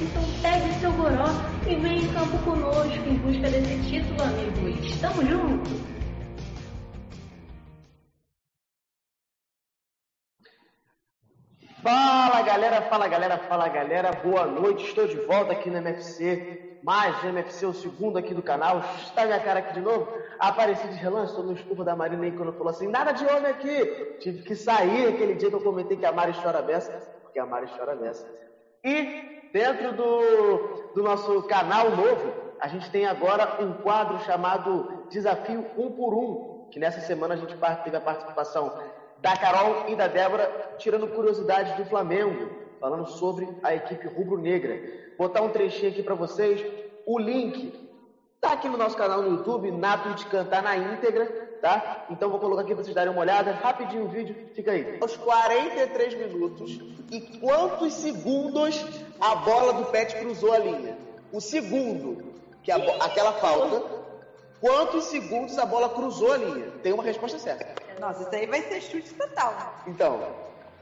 Então pegue seu goró e vem em campo conosco em busca desse título, amigos. Tamo junto! Fala galera, fala galera, fala galera, boa noite, estou de volta aqui no MFC, mais um MFC, o segundo aqui do canal, está minha cara aqui de novo, apareci de relance, estou no desculpa da Marina aí quando falou assim, nada de homem aqui, tive que sair aquele dia que eu comentei que a Mari chora beça, porque a Mari chora beça. E dentro do, do nosso canal novo, a gente tem agora um quadro chamado Desafio Um por Um, que nessa semana a gente teve a participação da Carol e da Débora, tirando curiosidades do Flamengo, falando sobre a equipe rubro-negra. Botar um trechinho aqui para vocês. O link tá aqui no nosso canal no YouTube, na Twitch Cantar na íntegra, tá? Então vou colocar aqui para vocês darem uma olhada, rapidinho o vídeo, fica aí. Aos 43 minutos, e quantos segundos a bola do Pet cruzou a linha? O segundo, que a, aquela falta, quantos segundos a bola cruzou a linha? Tem uma resposta certa. Nossa, isso aí vai ser chute total. Então,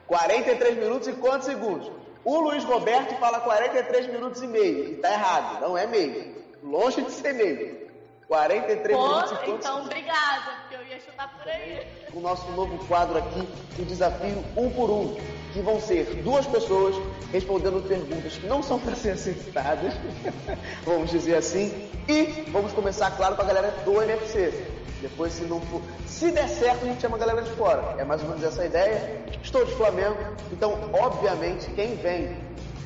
43 minutos e quantos segundos? O Luiz Roberto fala 43 minutos e meio, e tá errado, não é meio. Longe de ser meio. 43 Pô, minutos e então obrigada, porque eu ia chutar por aí. O nosso novo quadro aqui, o desafio um por um, que vão ser duas pessoas respondendo perguntas que não são para ser acertadas, vamos dizer assim, e vamos começar, claro, com a galera do NFC. Depois, se não for, se der certo, a gente chama a galera de fora. É mais ou menos essa a ideia. Estou de Flamengo, então, obviamente, quem vem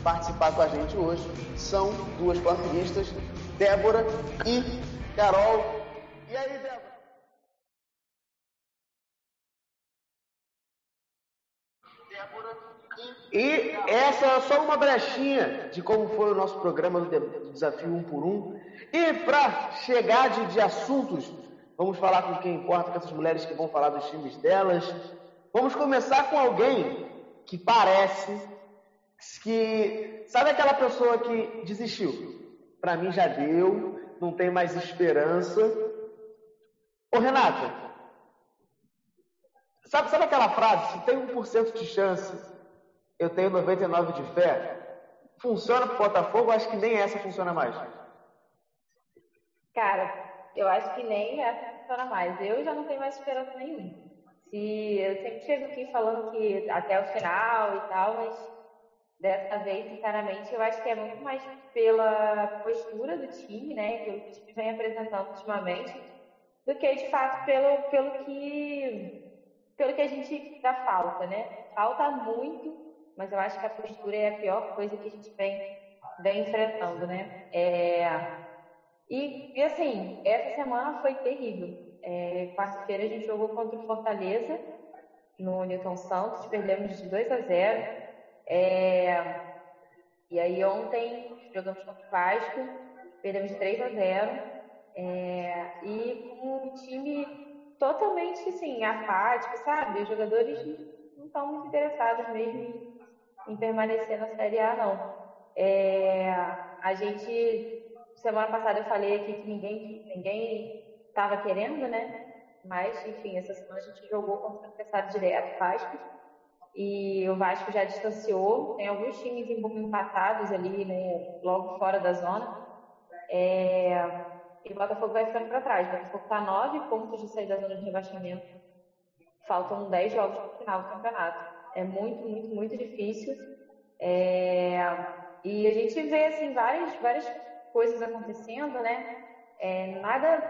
participar com a gente hoje são duas flamenguistas, Débora e Carol. E aí, Débora? E essa é só uma brechinha de como foi o nosso programa do de- do Desafio Um por Um. E para chegar de, de assuntos, vamos falar com quem importa, com essas mulheres que vão falar dos times delas. Vamos começar com alguém que parece que. Sabe aquela pessoa que desistiu? Para mim já deu, não tem mais esperança. Ô Renata, sabe, sabe aquela frase? Se tem 1% de chance, eu tenho 99% de fé. Funciona pro Botafogo? Acho que nem essa funciona mais. Cara, eu acho que nem essa funciona mais. Eu já não tenho mais esperança nenhuma. Se eu sempre chego aqui falando que até o final e tal, mas dessa vez, sinceramente, eu acho que é muito mais pela postura do time, né, pelo que o time vem apresentando ultimamente, do que de fato pelo, pelo que pelo que a gente dá falta, né? Falta muito, mas eu acho que a postura é a pior coisa que a gente vem, vem enfrentando, né? É, e, e, assim, essa semana foi terrível. É, Quarta-feira a gente jogou contra o Fortaleza, no Newton Santos, perdemos de 2 a 0. É, e aí ontem jogamos contra o Vasco, perdemos de 3 a 0. É, e com um time totalmente assim, apático, sabe? Os jogadores não estão muito interessados mesmo em, em permanecer na Série A, não. É, a gente, semana passada eu falei aqui que ninguém ninguém estava querendo, né? Mas, enfim, essa semana a gente jogou contra o adversário direto, Vasco. E o Vasco já distanciou. Tem alguns times empatados ali, né? Logo fora da zona. É, e o Botafogo vai ficando para trás. O Botafogo está nove pontos de sair da zona de rebaixamento. Faltam dez jogos para o final do campeonato. É muito, muito, muito difícil. É, e a gente vê assim várias, várias coisas acontecendo, né? É, nada,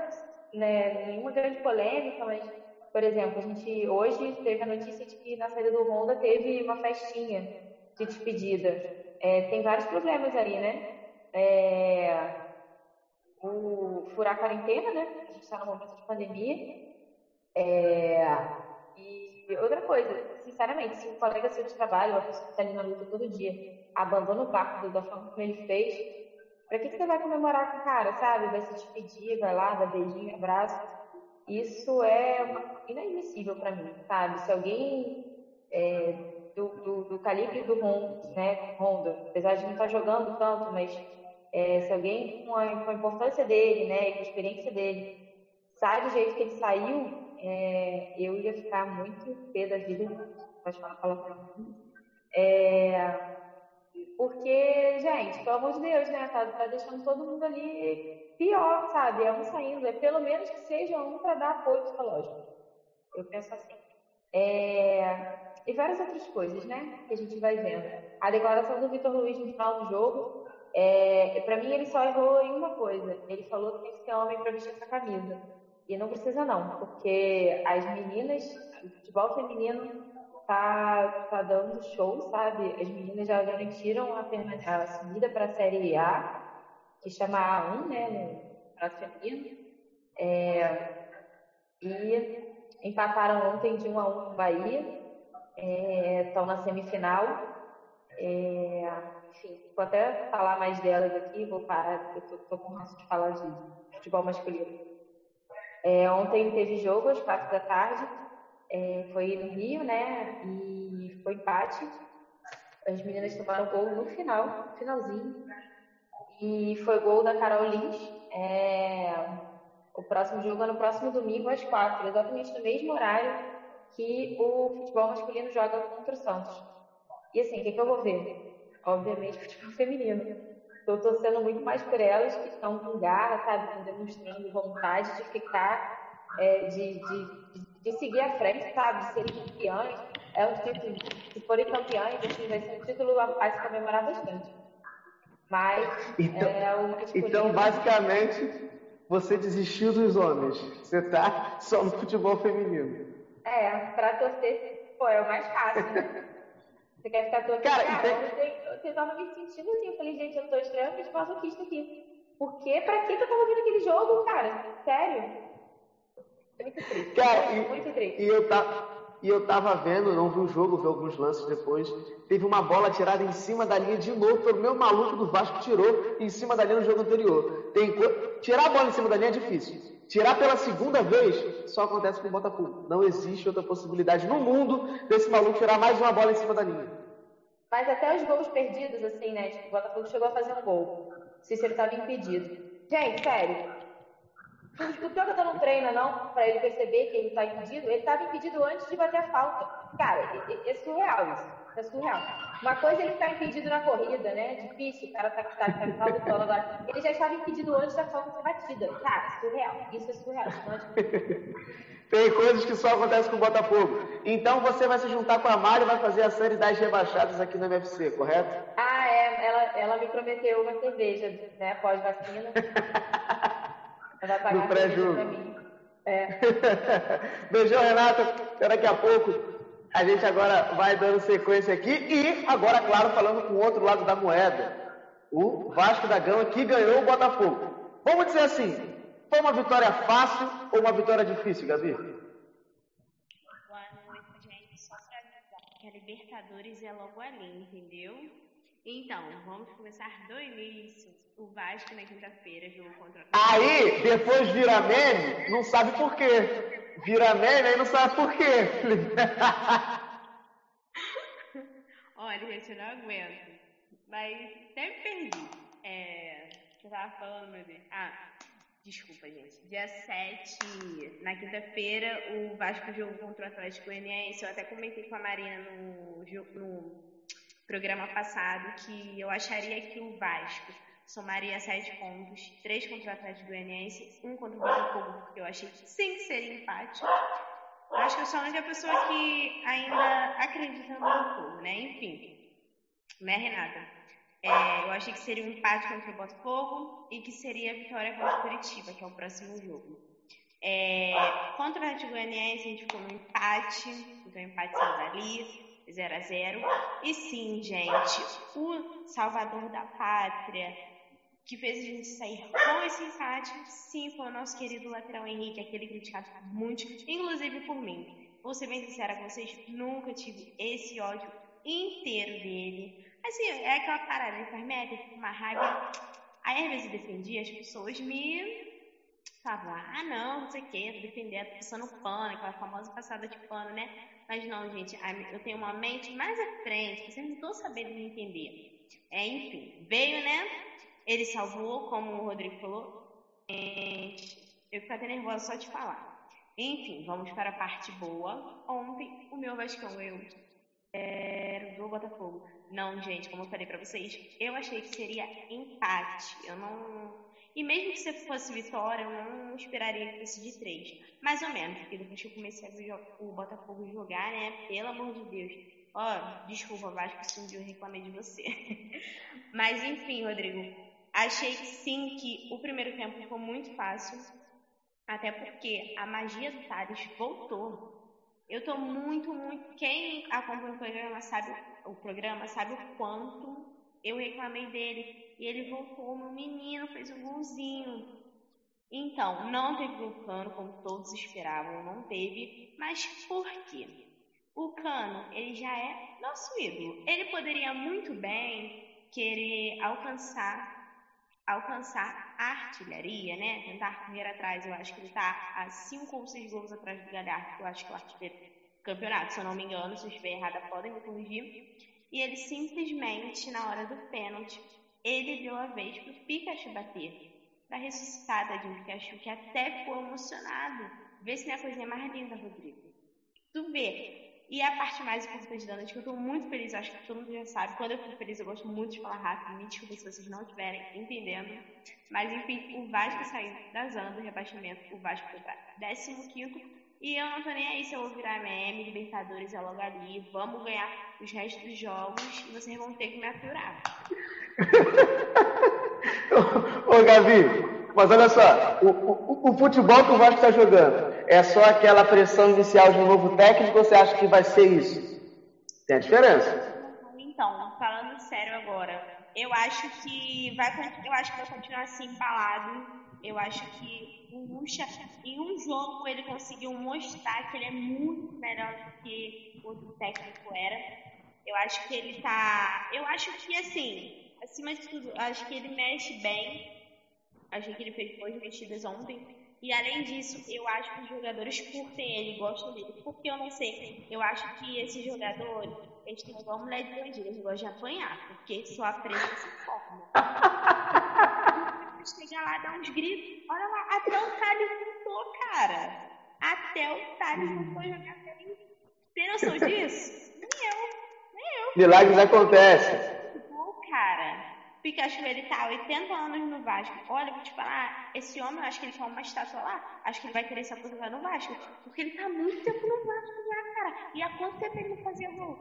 né, nenhuma grande polêmica, mas, por exemplo, a gente hoje teve a notícia de que na saída do Honda teve uma festinha de despedida. É, tem vários problemas aí, né? É, o furar a quarentena, né? A gente está no momento de pandemia. É, e outra coisa, sinceramente, se um colega seu de trabalho, uma pessoa que está ali na luta todo dia, abandona o barco da forma como ele fez, pra que, que você vai comemorar com o cara, sabe? Vai se despedir, vai lá, dá beijinho, abraço. Isso é uma- inadmissível para mim, sabe? Se alguém é, do, do, do calibre do Honda, né, Honda, apesar de não estar jogando tanto, mas é, se alguém com a, com a importância dele, né, com a experiência dele, sai do jeito que ele saiu, é, eu ia ficar muito pé da vida, pode falar palavrão. É, porque, gente, pelo amor de Deus, né? Tá, tá deixando todo mundo ali pior, sabe? É um saindo. É pelo menos que seja um para dar apoio psicológico. Eu penso assim. É, E várias outras coisas, né? Que a gente vai vendo. A declaração do Vitor Luiz no final do jogo, é, para mim ele só errou em uma coisa. Ele falou que tem que ser homem para vestir essa camisa. E não precisa não, porque as meninas, o futebol feminino tá, tá dando show, sabe? As meninas já garantiram a, a subida para a Série A, que chama A1, né, no feminino. É, e empataram ontem de 1 a 1 com o Bahia, estão na semifinal. É, enfim, vou até falar mais delas aqui, vou parar, porque eu tô, com ranço de falar de futebol masculino. É, ontem teve jogo às quatro da tarde, é, foi no Rio, né? E foi empate. As meninas tomaram gol no final, finalzinho. E foi gol da Carol Lins. É, o próximo jogo é no próximo domingo às quatro, exatamente no mesmo horário que o futebol masculino joga contra o Santos. E assim, o que, que eu vou ver? Obviamente, futebol feminino. Estou torcendo muito mais por elas que estão com garra, sabe? Demonstrando vontade de ficar, é, de, de, de seguir à frente, sabe? De serem campeãs. É um título, se forem campeãs, assim, vai ser um título a, a se comemorar bastante. Mas Então- é o masculino. Então, basicamente, você desistiu dos homens. Você tá só no futebol feminino. É, pra torcer, pô, é o mais fácil, né? Você quer ficar torcendo? Cara, Cara, eu, tenho- eu tava me sentindo assim, eu falei, gente, eu tô extremamente masoquista aqui. Por quê? Pra que que eu tava vendo aquele jogo, cara? Sério? Muito triste. Cara, e- muito triste. E eu, ta- e eu tava vendo, não vi o jogo, vi alguns lances depois. Teve uma bola tirada em cima da linha de novo, pelo meu maluco do Vasco tirou em cima da linha no jogo anterior. Tem Tirar a bola em cima da linha é difícil. Tirar pela segunda vez só acontece com o Botafogo. Não existe outra possibilidade no mundo desse maluco tirar mais uma bola em cima da linha. Mas até os gols perdidos, assim, né? Tipo, o Botafogo chegou a fazer um gol. Cícero estava impedido. Gente, sério. O que eu não treina, não, pra ele perceber que ele tá impedido, ele tava impedido antes de bater a falta. Cara, é, é- é surreal isso. É surreal. Uma coisa é ele ficar impedido na corrida, né? Difícil, o cara tá, tá, tá saltando agora. Ele já estava impedido antes da falta ser batida. Cara, surreal. Isso é surreal. Isso é Tem coisas que só acontecem com o Botafogo. Então você vai se juntar com a Mari e vai fazer a série das rebaixadas aqui no MFC, correto? Ah, é. Ela, ela me prometeu uma cerveja, né? Pós-vacina. Ela vai pagar No pré-jogo. É. Beijão, Renata. Até daqui a pouco. A gente agora vai dando sequência aqui e agora, claro, falando com o outro lado da moeda. O Vasco da Gama que ganhou o Botafogo. Vamos dizer assim, foi uma vitória fácil ou uma vitória difícil, Gabi? Boa noite, gente. Só pra avisar que a Libertadores é logo ali, entendeu? Então, vamos começar do início. O Vasco na quinta-feira jogou contra o Aí, depois vira meme, não sabe por quê. Vira meme, aí não sabe por quê. Olha, gente, eu não aguento. Mas sempre perdi. É. O que eu tava falando, meu Deus? Ah, desculpa, gente. Dia 7, na quinta-feira, o Vasco jogou contra o Atlético Goianiense. Eu até comentei com a Marina no, no programa passado que eu acharia que o Vasco somaria sete pontos, três contra o Atlético Goianiense, um contra o Botafogo, porque eu achei que sim que seria empate. Acho que eu sou a única pessoa que ainda acredita no Botafogo, né? Enfim, né, Renata? É, eu achei que seria um empate contra o Botafogo e que seria a vitória contra o Curitiba, que é o próximo jogo. É, contra o Atlético Goianiense, a gente ficou no empate, então o empate saiu dali, 0 a 0 E sim, gente, o salvador da pátria, que fez a gente sair com esse empate, sim, foi o nosso querido lateral Henrique, aquele criticado muito, inclusive por mim. Vou ser bem sincera com vocês, nunca tive esse ódio inteiro dele. Assim, é aquela parada, com uma raiva. Aí às vezes eu defendia, as pessoas me falavam, ah, não, não sei o quê, defender, tô passando pano, aquela famosa passada de pano, né? Mas não, gente, eu tenho uma mente mais à frente, vocês não estão sabendo me entender. É, enfim, veio, né? Ele salvou, como o Rodrigo falou. Eu fico até nervosa só de falar. Enfim, vamos para a parte boa. Ontem, o meu Vascão eu era do Botafogo. Não, gente, como eu falei para vocês, eu achei que seria empate. Eu não e mesmo que você fosse vitória, eu não esperaria que fosse de três. Mais ou menos, porque depois que eu comecei a ver o Botafogo jogar, né? Pelo amor de Deus. Ó, oh, desculpa, Vasco, se um dia eu reclamei de você. Mas enfim, Rodrigo, achei sim que o primeiro tempo foi muito fácil. Até porque a magia do Thales voltou. Eu tô muito, muito. Quem acompanha o programa sabe, o programa sabe o quanto eu reclamei dele e ele voltou, meu menino fez um golzinho. Então, não teve vulcano como todos esperavam, não teve. Mas por quê? O Cano, ele já é nosso ídolo. Ele poderia muito bem querer alcançar alcançar a artilharia, né? Tentar correr atrás. Eu acho que ele está a cinco ou seis gols atrás do Galhardo, que eu acho que é o artilheiro do campeonato. Se eu não me engano, se eu estiver errada, podem me corrigir. E ele simplesmente, na hora do pênalti, ele deu a vez para o Pikachu bater, para ressuscitar de um Pikachu que até ficou emocionado. Vê se não é a coisinha mais linda, Rodrigo. Tu vê. E a parte mais importante da noite, que eu estou muito feliz, acho que todo mundo já sabe. Quando eu fico feliz, eu gosto muito de falar rápido. Me desculpe se vocês não estiverem entendendo. Mas, enfim, o Vasco saiu da zona do rebaixamento. O Vasco foi para 15 e eu não tô nem aí se eu vou virar MM, Libertadores é logo ali. Vamos ganhar os restos dos jogos e vocês vão ter que me aturar. Ô, Gavi, mas olha só, o, o, o futebol que o Vasco está jogando é só aquela pressão inicial de um novo técnico ou você acha que vai ser isso? Tem a diferença. Então, falando sério agora, eu acho que vai, eu acho que vai continuar assim embalado. Eu acho que o Lucha, em um jogo, ele conseguiu mostrar que ele é muito melhor do que o outro técnico era. Eu acho que ele tá. Eu acho que assim, acima de tudo, acho que ele mexe bem. Achei que ele fez boas mexidas ontem. E além disso, eu acho que os jogadores curtem ele, gostam dele. Porque eu não sei, eu acho que esses jogadores, eles têm igual mulher de bandido, eles gostam de apanhar, porque só aprende dessa forma. Chegar lá, dar uns gritos. Olha lá, até o Thales voltou, cara. Até o Thales foi jogar bem. Tem noção disso? Nem eu, nem eu. Milagres acontecem cara. Pikachu, ele tá 80 anos no Vasco. Olha, vou te falar, esse homem, eu acho que ele quer uma estátua lá. Acho que ele vai querer se aposentar no Vasco. Porque ele tá muito tempo no Vasco já, cara. E há quanto tempo ele não fazia gol?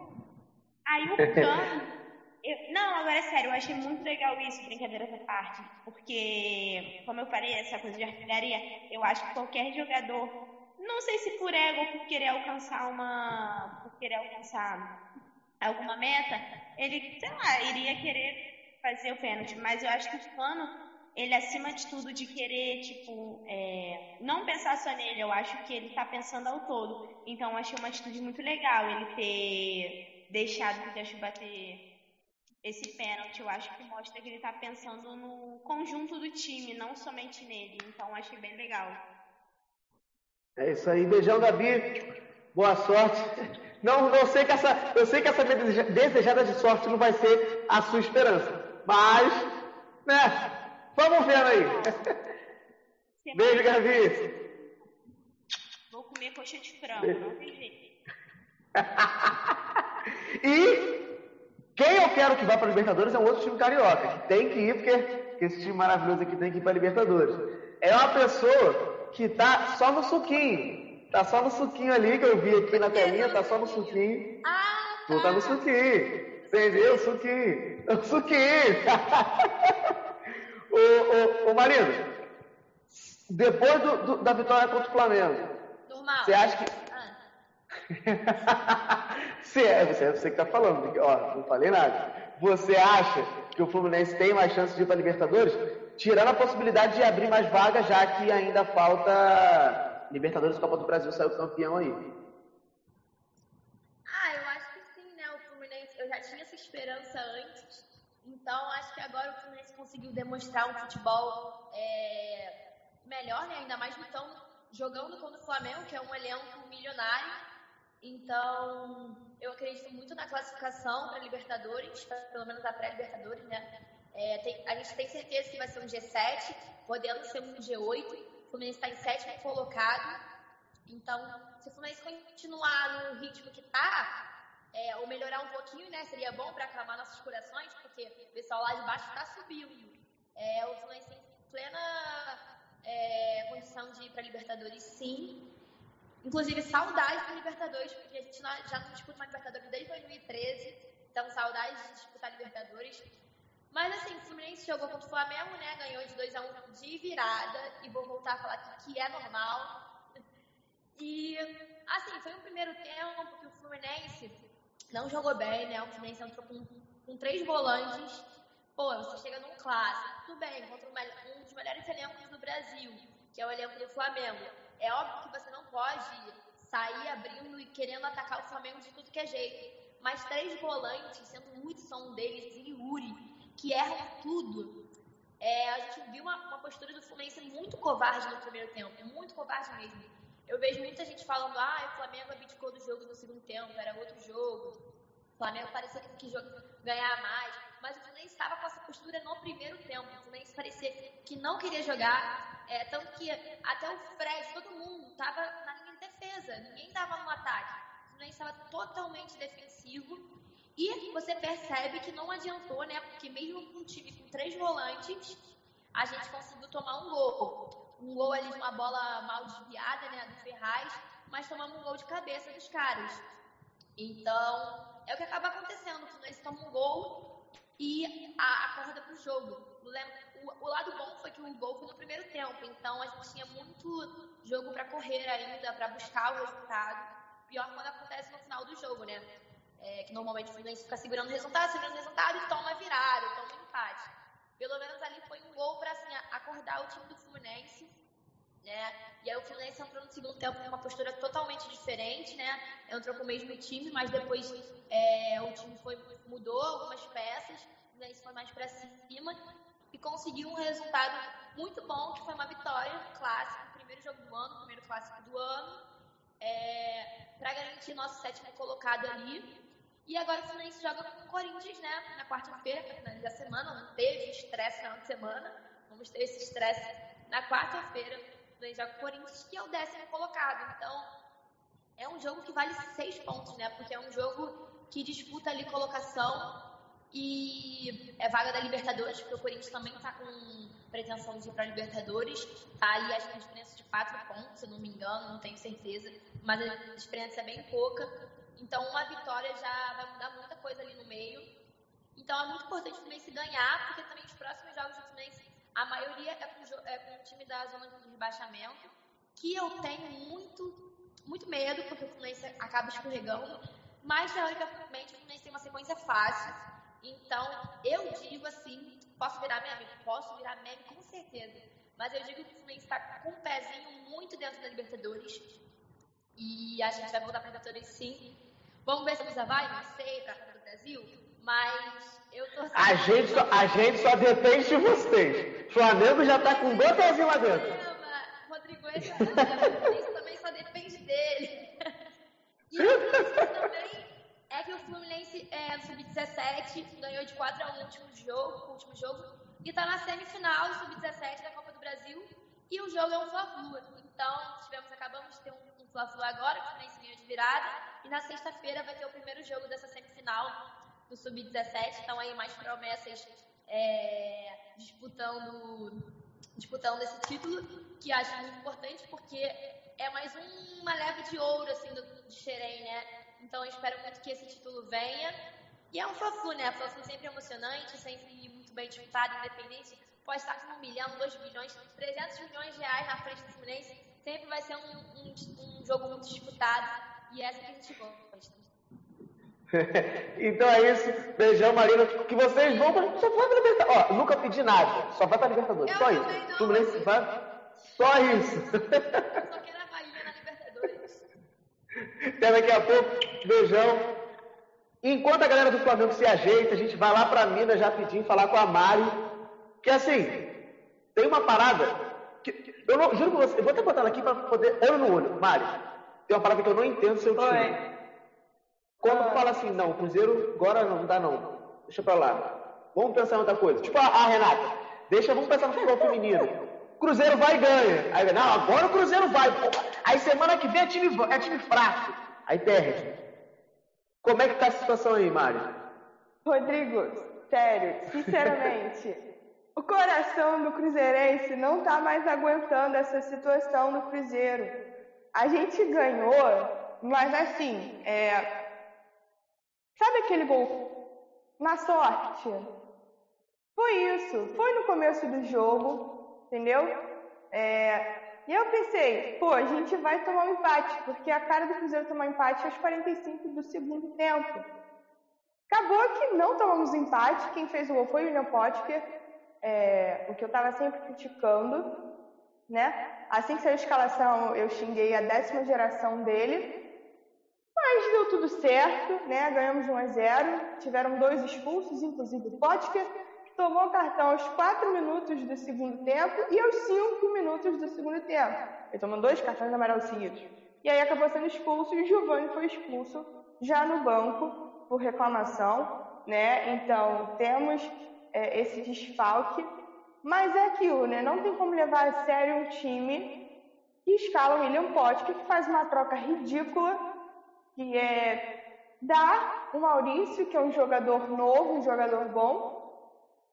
Aí o Cano... Eu, não, agora é sério, eu achei muito legal isso, brincadeira da parte. Porque, como eu falei, essa coisa de artilharia, eu acho que qualquer jogador, não sei se por ego ou por querer alcançar uma. por querer alcançar alguma meta, ele, sei lá, iria querer fazer o pênalti. Mas eu acho que o Cano, ele acima de tudo de querer, tipo, é, não pensar só nele, eu acho que ele tá pensando ao todo. Então eu achei uma atitude muito legal ele ter deixado o Pikachu bater esse pênalti. Eu acho que mostra que ele tá pensando no conjunto do time, não somente nele. Então achei bem legal. É isso aí. Beijão, Gabi. Boa sorte. Não, não sei que essa, eu sei que essa desejada de sorte não vai ser a sua esperança. Mas, né? Vamos vendo aí. Beijo, Gavi. Vou comer coxa de frango, não tem jeito. e quem eu quero que vá para a Libertadores é um outro time carioca, que tem que ir, porque esse time maravilhoso aqui tem que ir para a Libertadores. É uma pessoa que está só no suquinho. Tá só no suquinho ali que eu vi aqui na telinha, tá só no suquinho. Ah, tá. Tu tá no suquinho. Entendeu? Suquinho. O suquinho. ô, ô, ô, marido, depois do, do, da vitória contra o Flamengo, Normal. você acha que. Ah. você, é, você, é você que tá falando, ó, não falei nada. Você acha que o Fluminense tem mais chance de ir para Libertadores? Tirando a possibilidade de abrir mais vagas, já que ainda falta Libertadores Copa do Brasil saiu campeão aí. Ah, eu acho que sim, né? O Fluminense, eu já tinha essa esperança antes, então acho que agora o Fluminense conseguiu demonstrar um futebol é, melhor, né? Ainda mais então jogando contra o Flamengo, que é um elenco milionário. Então, eu acredito muito na classificação para Libertadores, pelo menos a pré-Libertadores, né? É, tem, a gente tem certeza que vai ser um G7, podendo ser um G8. O Fluminense está em sétimo colocado. Então, se o Fluminense continuar no ritmo que está, é, ou melhorar um pouquinho, né? Seria bom para acalmar nossos corações, porque o pessoal lá de baixo está subindo. É, o Fluminense tem plena é, condição de ir para Libertadores, sim. Inclusive, saudades da Libertadores, porque a gente já não disputa uma Libertadores desde 2013. Então, saudades de disputar Libertadores. Mas assim, o Fluminense jogou contra o Flamengo, né? Ganhou de 2 a 1 um de virada. E vou voltar a falar aqui que é normal. E assim, foi um primeiro tempo que o Fluminense não jogou bem, né? O Fluminense entrou com, com três volantes. Pô, você chega num clássico, tudo bem, contra um dos melhores elencos do Brasil, que é o elenco do Flamengo. É óbvio que você não pode sair abrindo e querendo atacar o Flamengo de tudo que é jeito. Mas três volantes, sendo o Hudson um deles e Yuri, que erram tudo. É, a gente viu uma, uma, postura do Fluminense muito covarde no primeiro tempo, muito covarde mesmo. Eu vejo muita gente falando, ah, o Flamengo abdicou do jogo no segundo tempo, era outro jogo. O Flamengo parecia que quis ganhar mais, mas o Fluminense estava com essa postura no primeiro tempo. O Fluminense parecia que não queria jogar, é, tanto que até o Fred, todo mundo estava na linha de defesa, ninguém estava no ataque. O Fluminense estava totalmente defensivo e você percebe que não adiantou, né? Porque mesmo com um time com três volantes, a gente conseguiu tomar um gol. Um gol ali de uma bola mal desviada, né? Do Ferraz, mas tomamos um gol de cabeça dos caras. Então, é o que acaba acontecendo. O Fluminense toma um gol e a, acorda pro jogo. O, o, lado bom foi que o gol foi no primeiro tempo, então a gente tinha muito jogo para correr ainda, para buscar o resultado. Pior quando acontece no final do jogo, né? é, que normalmente o Fluminense fica segurando o resultado, segurando o resultado e toma virada, toma empate. Pelo menos ali foi um gol para assim, acordar o time do Fluminense. Né? E aí o Fluminense entrou no segundo tempo com uma postura totalmente diferente, né? Entrou com o mesmo time, mas depois é, o time foi, mudou algumas peças, o Fluminense foi mais para cima e conseguiu um resultado muito bom, que foi uma vitória clássica, primeiro jogo do ano, primeiro clássico do ano, é, para garantir nosso sétimo colocado ali. E agora o Fluminense joga com o Corinthians, né? Na quarta-feira, para finalizar a semana. Não teve estresse na semana. Vamos ter esse estresse na quarta-feira. O Fluminense joga com o Corinthians, que é o décimo colocado. Então, é um jogo que vale seis pontos, né? Porque é um jogo que disputa ali colocação e é vaga da Libertadores, porque o Corinthians também está com pretensão de ir para a Libertadores. Tá ali, acho que a diferença de quatro pontos, se não me engano, não tenho certeza. Mas a diferença é bem pouca. Então, uma vitória já vai mudar muita coisa ali no meio. Então, é muito importante o Fluminense ganhar, porque também os próximos jogos do Fluminense, a maioria é com, é com o time da zona de rebaixamento, que eu tenho muito, muito medo, porque o Fluminense acaba escorregando. Mas, teoricamente, o Fluminense tem uma sequência fácil. Então, eu digo assim, posso virar meme? Posso virar meme, com certeza. Mas eu digo que o Fluminense está com um pezinho muito dentro da Libertadores. E a gente vai voltar para a Libertadores sim. Vamos ver se a Lusa vai, não sei, para a do Brasil, mas eu tô... A gente, só, a gente só depende de vocês. Flamengo já está com dois pezinhos lá dentro. Rodrigo, esse é também só depende dele. E o também é que o Fluminense é, no Sub-17 ganhou de 4 a 1 no último jogo, último jogo e está na semifinal do Sub-17 da Copa do Brasil e o jogo é um Fla-Flu. Então, tivemos, acabamos de ter um Fla-Flu agora, que o Fluminense ganhou de virada. E na sexta-feira vai ter o primeiro jogo dessa semifinal do Sub-17. Então aí mais promessas é, disputando, disputando esse título, que acho muito importante porque é mais uma leve de ouro assim, do, de Xerém, né? Então eu espero muito que esse título venha. E é um Fla-Flu, né? Fla-Flu sempre emocionante, sempre muito bem disputado, independente. Pode estar com um milhão, dois bilhões, 300 milhões de reais na frente do Fluminense sempre vai ser um, um, um jogo muito disputado e essa que a gente gosta. então é isso. Beijão, Marina. Que vocês vão pra. Só vai pra Libertadores. Ó, nunca pedi nada. Só vai pra Libertadores. Eu só isso. Fluminense vai. Só isso. Eu só quero a Bahia na Libertadores. Até daqui a pouco. Beijão. Enquanto a galera do Flamengo se ajeita, a gente vai lá pra Minas já pedindo falar com a Mari. Que assim, tem uma parada que- eu não, juro pra você, eu vou até botar ela aqui pra poder. Olho no olho. Mari, tem uma palavra que eu não entendo seu time. Oi. Quando Ah. fala assim, não, Cruzeiro agora não dá não. Deixa pra lá. Vamos pensar em outra coisa. Tipo a, a Renata, deixa, vamos pensar no futebol feminino. Cruzeiro vai e ganha. Aí, não, agora o Cruzeiro vai. Aí semana que vem é time, é time fraco. Aí perde. Como é que tá a situação aí, Mari? Rodrigo, sério, sinceramente, o coração do Cruzeirense não tá mais aguentando essa situação do Cruzeiro. A gente ganhou, mas assim, é... sabe aquele gol na sorte? Foi isso, foi no começo do jogo, entendeu? É, E eu pensei, pô, a gente vai tomar um empate, porque a cara do Cruzeiro tomar empate é aos 45 do segundo tempo. Acabou que não tomamos empate, quem fez o gol foi o William Potker, é, o que eu estava sempre criticando, né? Assim que saiu a escalação, eu xinguei a décima geração dele, mas deu tudo certo, né? Ganhamos 1 a 0, tiveram dois expulsos, inclusive o Potker, que tomou o cartão aos 4 minutos do segundo tempo e aos 5 minutos do segundo tempo. Ele tomou dois cartões amarelos seguidos. E aí acabou sendo expulso e o Giovanni foi expulso já no banco por reclamação, né? Então temos é, esse desfalque, mas é aquilo, né? Não tem como levar a sério um time que escala o William Potker, que faz uma troca ridícula, que é dar o Maurício, que é um jogador novo, um jogador bom,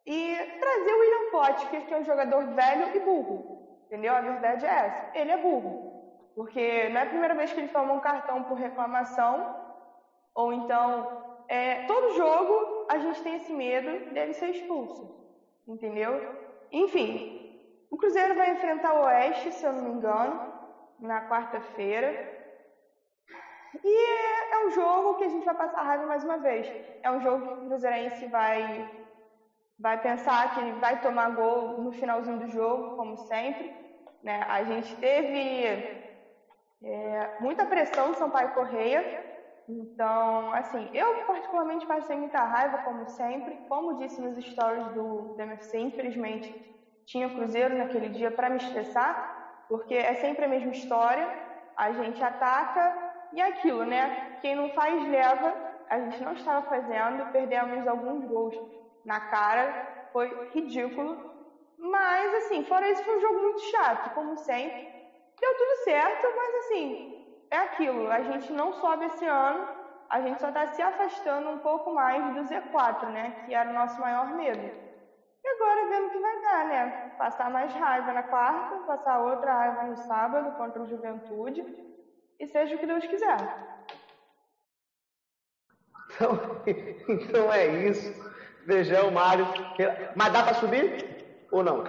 e trazer o William Potker, que é um jogador velho e burro. Entendeu? A verdade é essa. Ele é burro. Porque não é a primeira vez que ele toma um cartão por reclamação, ou então, é, todo jogo a gente tem esse medo dele ser expulso. Entendeu? Enfim, o Cruzeiro vai enfrentar o Oeste, se eu não me engano, na quarta-feira. E é, um jogo que a gente vai passar raiva mais uma vez. É um jogo que o Cruzeirense vai, vai pensar que ele vai tomar gol no finalzinho do jogo, como sempre. Né? A gente teve é, muita pressão do Sampaio Correia. Então, assim, eu particularmente passei muita raiva, como sempre. Como disse nos stories do, do MFC, infelizmente tinha Cruzeiro naquele dia para me estressar, porque é sempre a mesma história. A gente ataca e é aquilo, né? Quem não faz leva. A gente não estava fazendo, perdemos alguns gols na cara, foi ridículo. Mas, assim, fora isso, foi um jogo muito chato, como sempre. Deu tudo certo, mas, assim, é aquilo. A gente não sobe esse ano, a gente só está se afastando um pouco mais do Z4, né? Que era o nosso maior medo. E agora vendo o que vai dar, né? Passar mais raiva na quarta, passar outra raiva no sábado contra o Juventude e seja o que Deus quiser. Então, então é isso. Vejão, Mário. Mas dá pra subir? Ou não?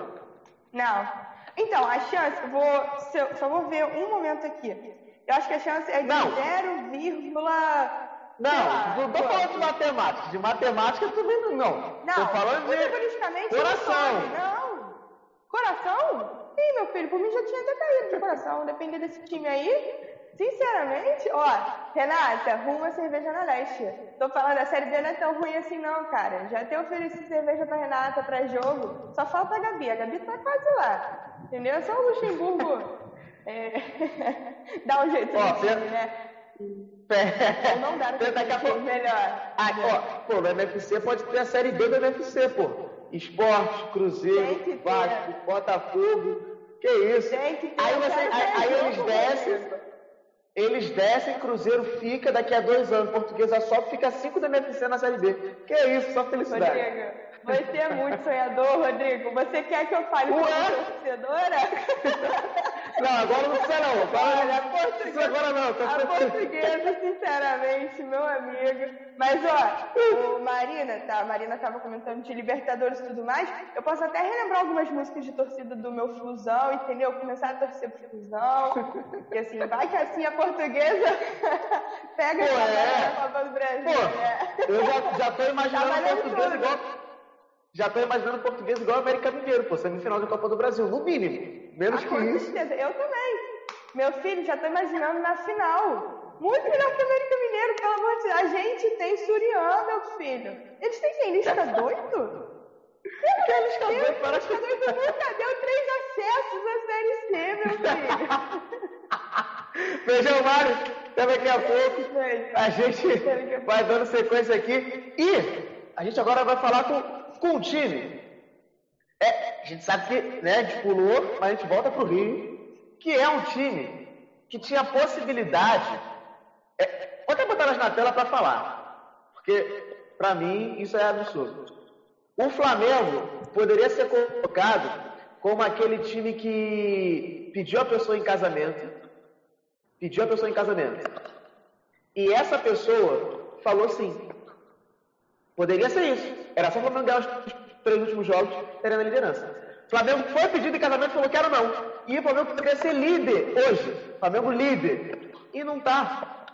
Não. Então, a chance, vou, só vou ver um momento aqui. Eu acho que a chance é de Não. 0, Não, não tô falando de matemática. De matemática também não. Não, Não, tô falando de coração. não. Coração? Ih, meu filho, por mim já tinha até caído de coração. Depender desse time aí, sinceramente, ó, Renata, rumo a cerveja na leste. Tô falando, a série B não é tão ruim assim não, cara. Já até ofereci cerveja pra Renata pra jogo. Só falta a Gabi. A Gabi tá quase lá. Entendeu? Só o Luxemburgo é, dá um jeito Ó, time, né? Pé. Ou não dá no Daqui a pouco. melhor. Ah, ó, pô, no MFC pode ter a série B do MFC, pô. Esporte, Cruzeiro. Vasco, Botafogo. Que isso? Aí, eu você, aí, aí eles descem. Eles descem, Cruzeiro fica, daqui a dois anos, Portuguesa sobe, fica cinco do MFC na série B. Que isso, só felicidade. Você é muito sonhador, Rodrigo. Você quer que eu fale como Ué? torcedora? Não, agora não precisa não. Agora, Olha, a portuguesa, agora não. Tô a portuguesa, sinceramente, meu amigo. Mas, ó, o Marina, tá? A Marina tava comentando de Libertadores e tudo mais. Eu posso até relembrar algumas músicas de torcida do meu Flusão, entendeu? Começar a torcer pro Flusão. E assim, vai que assim a portuguesa pega Pô, essa é. Copa do Brasil, Pô, né? eu já, já tô imaginando Tá valendo português tudo. igual. Já tô imaginando português igual América Mineiro, pô, semifinal da Copa do Brasil, no mínimo. Menos Ah, que com isso. certeza. Eu também. Meu filho, já tô imaginando na final. Muito melhor que América Mineiro, pelo amor de Deus. A gente tem Surian, meu filho. Eles têm quem? Lista doido? Aqueles cabelo parece que... Nunca deu três acessos à Série C, meu filho. Feijão Mário, até daqui a pouco. A gente vai dando sequência aqui. E a gente agora vai falar com, com o time. É, a gente sabe que né, a gente pulou, mas a gente volta para o Rio, que é um time que tinha possibilidade. É, vou até botar elas na tela para falar, porque para mim isso é absurdo. O Flamengo poderia ser colocado como aquele time que pediu a pessoa em casamento, pediu a pessoa em casamento, e essa pessoa falou sim. Poderia ser isso. Era só o Flamengo ganhar os três últimos jogos, estaria na liderança. O Flamengo foi pedido em casamento e falou: quero não. E o Flamengo poderia ser líder hoje. Flamengo líder. E não está.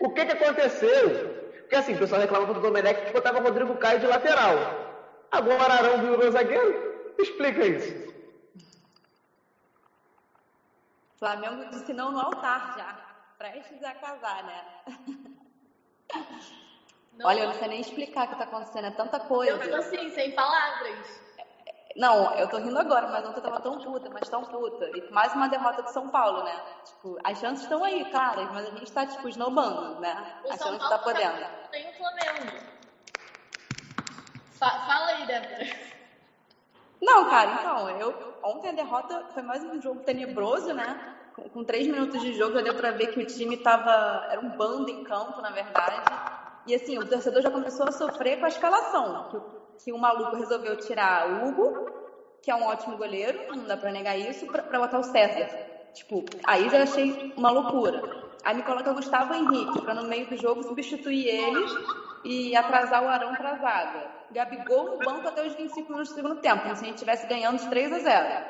O que, que aconteceu? Porque assim, o pessoal reclamava do Domenech que botava o Rodrigo Caio de lateral. Agora Arão virou zagueiro? Explica isso. Flamengo disse não no altar já. Prestes a casar, né? Não, Olha, eu não sei nem explicar o que tá acontecendo, é tanta coisa. eu tô assim, sem palavras. Não, eu tô rindo agora, mas ontem eu tava tão puta, mas tão puta. E mais uma derrota do São Paulo, né? Tipo, as chances estão aí, claras, mas a gente tá, tipo, snowbando, né? O Achando São que tá Paulo podendo. tá- tem o Flamengo. Fa- fala aí, Débora. Não, cara, então, eu. Ontem a derrota foi mais um jogo tenebroso, né? Com, com três minutos de jogo já deu pra ver que o time tava. Era um bando em campo, na verdade. E assim, o torcedor já começou a sofrer com a escalação. Que, o- que o maluco resolveu tirar o Hugo, que é um ótimo goleiro, não dá pra negar isso, pra, pra botar o César. Tipo, aí já achei uma loucura. Aí me coloca o Gustavo Henrique, pra no meio do jogo substituir eles e atrasar o Arão pra zaga. Gabigol no banco até os 25 minutos do segundo tempo, como se a gente estivesse ganhando de 3 a 0.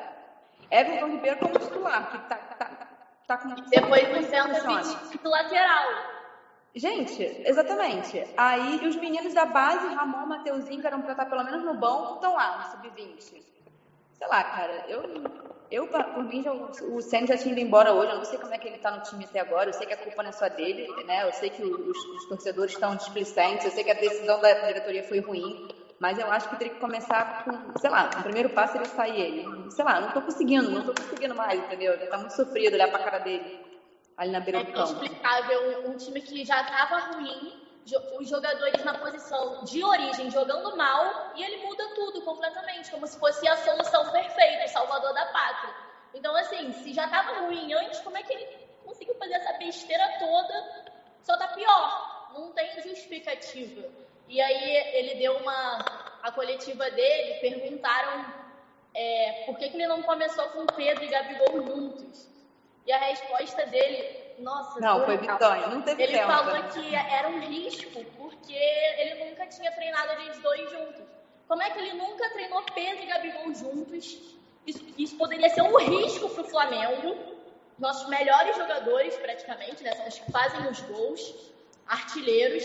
Everton Ribeiro como titular, que tá, tá, tá, com... Depois do centro funciona? 20 do lateral. Gente, exatamente. Aí os meninos da base, Ramon, Mateuzinho, que eram pra estar pelo menos no banco, estão lá, no sub-20. Sei lá, cara, eu, eu por mim, já, o Senna já tinha ido embora hoje, eu não sei como é que ele tá no time até agora, eu sei que a culpa não é só dele, né? Eu sei que os, os torcedores estão displicentes, eu sei que a decisão da diretoria foi ruim, mas eu acho que teria que começar com, sei lá, o primeiro passo seria sair ele. Sei lá, não tô conseguindo, não tô conseguindo mais, entendeu? Já tá muito sofrido olhar pra cara dele ali na beira É do campo. inexplicável um, time que já estava ruim, os jogadores na posição de origem jogando mal, e ele muda tudo completamente, como se fosse a solução perfeita, salvador da pátria. Então, assim, se já estava ruim antes, como é que ele conseguiu fazer essa besteira toda? Só tá pior, não tem justificativa. E aí ele deu uma. A coletiva dele, perguntaram é, por que, que ele não começou com Pedro e Gabigol juntos. E a resposta dele, nossa, Não, foi. Vitória, não teve Ele tempo. falou que era um risco porque ele nunca tinha treinado eles dois juntos. Como é que ele nunca treinou Pedro e Gabigol juntos? Isso, isso poderia ser um risco para o Flamengo. Nossos melhores jogadores, praticamente, né? São os que fazem os gols, artilheiros.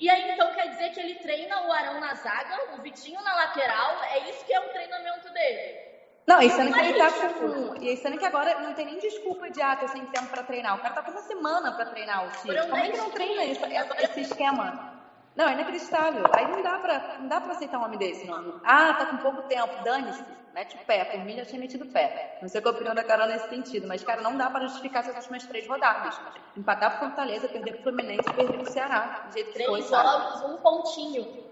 E aí, então, quer dizer que ele treina o Arão na zaga, o Vitinho na lateral. É isso que é o treinamento dele. Não, e sendo que é ele tá isso. com. E sendo que agora não tem nem desculpa de ah, tô sem tempo pra treinar. O cara tá com uma semana pra treinar o time. Como é que não treina esse, esse esquema? Não, é inacreditável. Aí não dá pra, não dá pra aceitar um homem desse, não. Ah, tá com pouco tempo, dane-se. Mete o pé. Por mim já tinha metido o pé. Não sei qual a opinião da Carol nesse sentido, mas, cara, não dá pra justificar essas últimas três rodadas. Empatar pro Fortaleza, perder pro Fluminense, perder pro Ceará. Do jeito que foi, Três sabe? jogos, um pontinho.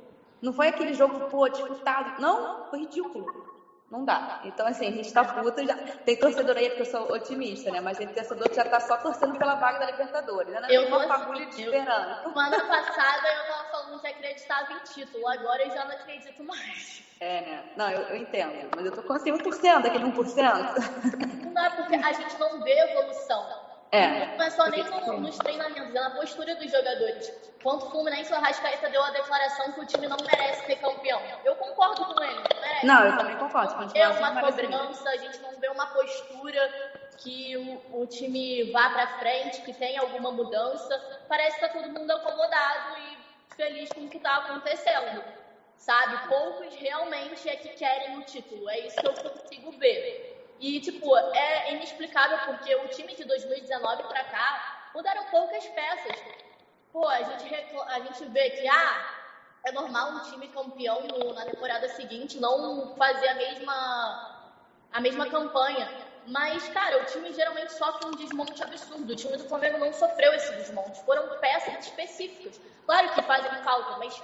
Não foi aquele jogo, pô, disputado. Não, foi ridículo. Não dá. Então, assim, a gente tá puta. Já... Tem torcedor aí, porque eu sou otimista, né? Mas tem torcedor que já tá só torcendo pela vaga da Libertadores. Né? Eu Tem uma fagulha eu- esperando. Semana passada eu tava falando que acreditava em título, agora eu já não acredito mais. É, né? Não, eu, eu entendo. Mas eu tô com assim, 1%, aquele 1%. Não dá porque a gente não vê evolução. É. Não é só nem no- nos treinamentos, é na postura dos jogadores. Quando o Fluminense, o Arrascaeta deu a declaração que o time não merece ser campeão. Eu concordo com ele, não merece. Não, eu também concordo. É uma assim, maravilhoso. cobrança, a gente não vê uma postura que o, o time vá pra frente, que tenha alguma mudança. Parece que tá todo mundo acomodado e feliz com o que tá acontecendo. Sabe? Poucos realmente é que querem o título. É isso que eu consigo ver. E, tipo, é inexplicável porque o time de 2019 pra cá mudaram poucas peças. Pô, a gente, a gente vê que, ah, é normal um time campeão no- na temporada seguinte não fazer a mesma, a mesma campanha. Mas, cara, o time geralmente sofre um desmonte absurdo. O time do Flamengo não sofreu esse desmonte. Foram peças específicas. Claro que fazem falta, mas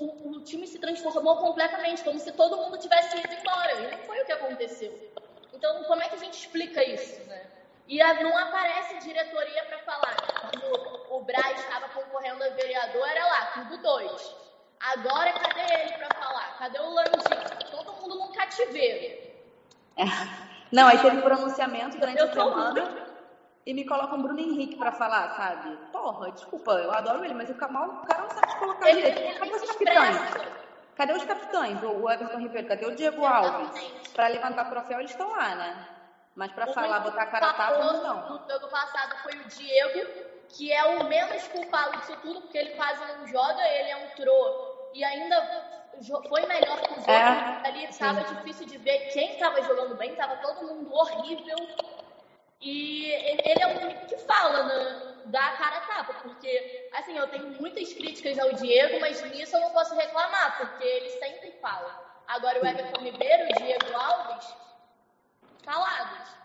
o, o time se transformou completamente, como se todo mundo tivesse ido embora. E não foi o que aconteceu. Então, como é que a gente explica isso, né? E não aparece diretoria para falar. Quando o Braz estava concorrendo a vereador, era lá, tudo dois. Agora, cadê ele para falar? Cadê o Landim? Todo mundo num cativeiro. Não, aí teve pronunciamento durante a semana e me colocam Bruno Henrique pra falar, sabe? Porra, desculpa, eu adoro ele, mas o Kamal, o cara não sabe se colocar Ele, direito. ele se capitães? expressa. Cadê os capitães? O Everton Ribeiro, cadê o Diego Alves? Pra levantar troféu, eles estão lá, né? Mas pra O falar, botar a cara a tapa, não. No jogo passado foi o Diego, que é o menos culpado disso tudo, porque ele quase não joga, ele entrou e ainda foi melhor que os outros. É, Ali estava difícil de ver quem estava jogando bem, estava todo mundo horrível. E ele ele é o único que fala, né? Dá a cara a tapa, porque, assim, eu tenho muitas críticas ao Diego, mas nisso eu não posso reclamar, porque ele sempre fala. Agora o Everton Ribeiro, o Diego Alves, calados.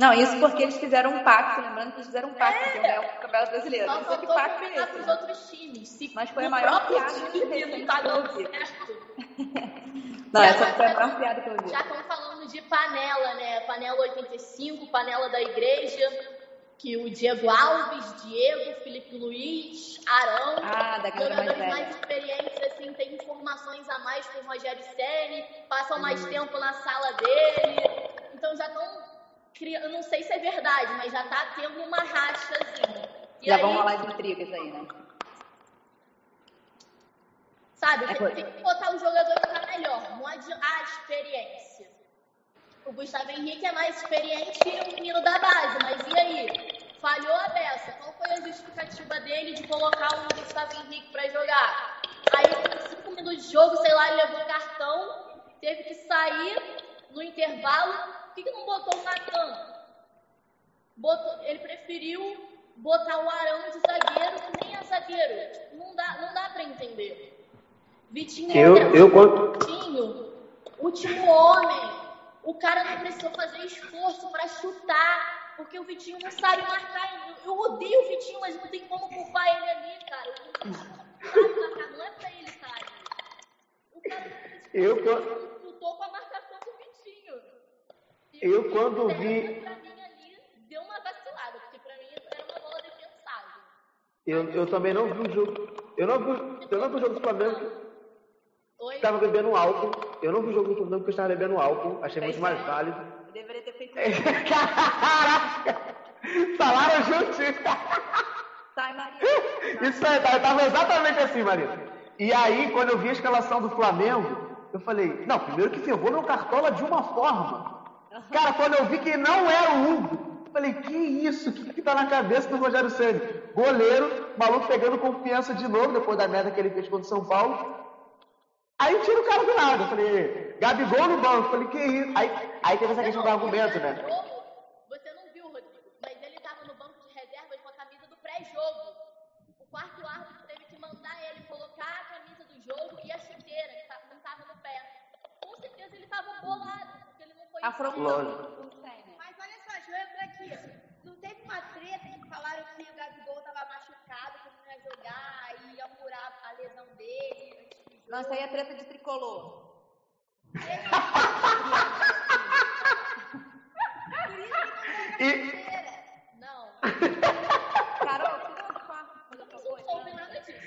Não, isso porque eles fizeram um pacto, lembrando que eles fizeram um pacto ganhar o Campeonato Brasileiro. Só que faltou pacto é esse, pros né? outros times. Se Mas foi a o maior piada que que não tá dando certo. Não, E essa agora foi a já maior piada que eu vi. Já estão falando de panela, né? Panela 85, panela da igreja. Que o Diego Alves, Diego, Felipe Luiz, Arão, Ah, mais jogadores mais velha. experientes, assim, têm informações a mais com o Rogério Ceni, passam mais Uhum. tempo na sala dele. Então já estão criando, não sei se é verdade, mas já tá tendo uma rachazinha. E Já aí, vão rolar de intrigas aí, né? Sabe, É tem, tem que botar o jogador que tá melhor, não adianta a experiência. O Gustavo Henrique é mais experiente que o menino da base, mas e aí? Falhou a beça. Qual foi a justificativa dele de colocar o Gustavo Henrique pra jogar? Aí, com cinco minutos de jogo, sei lá, ele levou cartão, teve que sair no intervalo. Por que, que não botou o Natan? Botou- ele preferiu botar o Arão de zagueiro, que nem é zagueiro. Tipo, não dá, não dá pra entender. Vitinho, Eu- olha, eu Vitinho, último homem. O cara não precisou fazer esforço pra chutar, porque o Vitinho não sabe marcar. Eu, eu odeio o Vitinho, mas não tem como culpar ele ali, cara. Não sabe marcar, não é pra ele. O cara Eu quando- lutou com a marcação do Vitinho. E Eu quando vi- Pra mim ali deu uma vacilada, porque pra mim era uma bola defensável. Eu, eu também não vi o jogo. Eu não vi, eu não vi o jogo do Flamengo. Oi? Estava bebendo álcool. Eu não vi o jogo do Flamengo porque eu estava bebendo álcool. Achei muito mais válido. Eu deveria ter feito Caraca! Falaram juntinho. Sai, Maria. Isso aí, tá- tava exatamente assim, Marina. E aí, quando eu vi a escalação do Flamengo, eu falei, não, primeiro que ferrou meu cartola de uma forma. Cara, quando eu vi que não era o Hugo, eu falei, que isso? O que, que tá na cabeça do Rogério Ceni? Goleiro, maluco pegando confiança de novo, depois da merda que ele fez contra o São Paulo. Aí tira o cara do nada. Eu falei, Gabigol no banco. Eu falei, que isso? Aí, aí teve essa questão do argumento, né? Você não viu, Rodrigo, mas ele estava no banco de reservas com a camisa do pré-jogo. O quarto árbitro teve que mandar ele colocar a camisa do jogo e a chuteira, que não no pé. Com certeza ele estava bolado, porque ele não foi. Afrontou. Mas olha só, deixa eu entrar aqui. Não teve uma treta que falaram que o Gabigol tava machucado, que não ia jogar, e ia curar a lesão dele. Não, isso aí é treta de tricolor. E, Não, Carol, favor. não houve nada disso.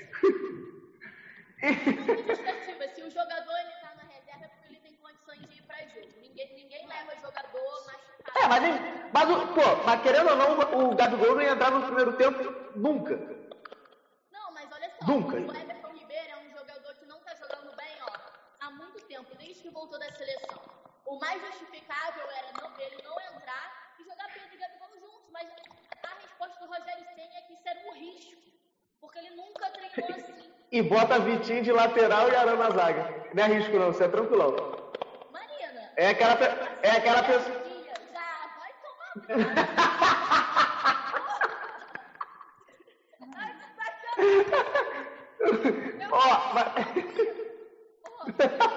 Não tem justificativa. Se o jogador ele tá na reserva é porque ele tem condições de ir pra jogo. Ninguém, ninguém leva jogador machucado. é, mas, ele- mas, o- pô, mas querendo ou não, o Gabigol não ia entrar no primeiro tempo nunca. Não, mas olha só. Nunca. O Everton Ribeiro é um jogador que não tá jogando bem, ó, há muito voltou da seleção. O mais justificável era não, ele não entrar e jogar Pedro e Gabigol juntos. Mas a resposta do Rogério Senna é que isso era um risco. Porque ele nunca treinou assim. E bota Vitinho de lateral e Arão na zaga. Não é risco não, você é tranquilão. Marina. É aquela, pe- é aquela pessoa. Já, vai tomar banho. Ai,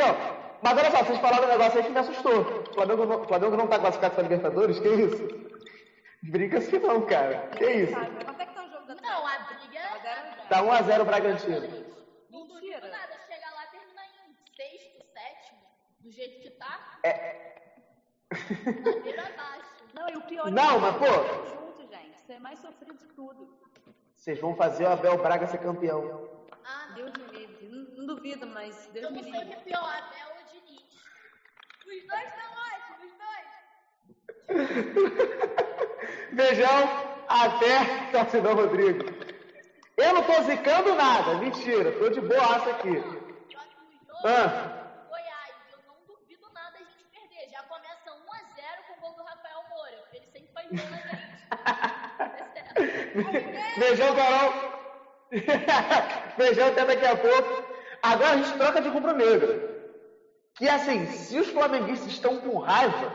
Ó, mas... ó, vocês falaram um negócio aí que me assustou. O Flamengo, não- o Flamengo não tá classificado pra Libertadores? Que isso? Brinca assim não, cara. Que isso? Quanto é que tá o jogo da Não, a briga é. Tá 1x0 Bragantino. Não duvido Mentira. nada. Chega lá, termina em sexto, sétimo, do jeito que tá. É. Ladeira abaixo. Não, e o pior é Não, que mas, pô- junto, gente. Isso é mais sofrido de tudo. Vocês vão fazer o Abel Braga ser campeão. Ah. Deus me livre. Não, duvido, mas Deus Eu me não sei o que livre. é pior, Abel ou Diniz. Os dois são ótimos, os dois. Beijão, até, torcedor Rodrigo. Eu não tô zicando nada, mentira, tô de boaça aqui. Só que os dois, Ah. Goiás, eu não duvido nada a gente perder. Já começa 1x0 com o gol do Rafael Moura, porque ele sempre faz gol na gente. É sério. Beijão, Carol. Beijão, até daqui a pouco. Agora a gente troca de rubro-negro. Que assim, se os flamenguistas estão com raiva,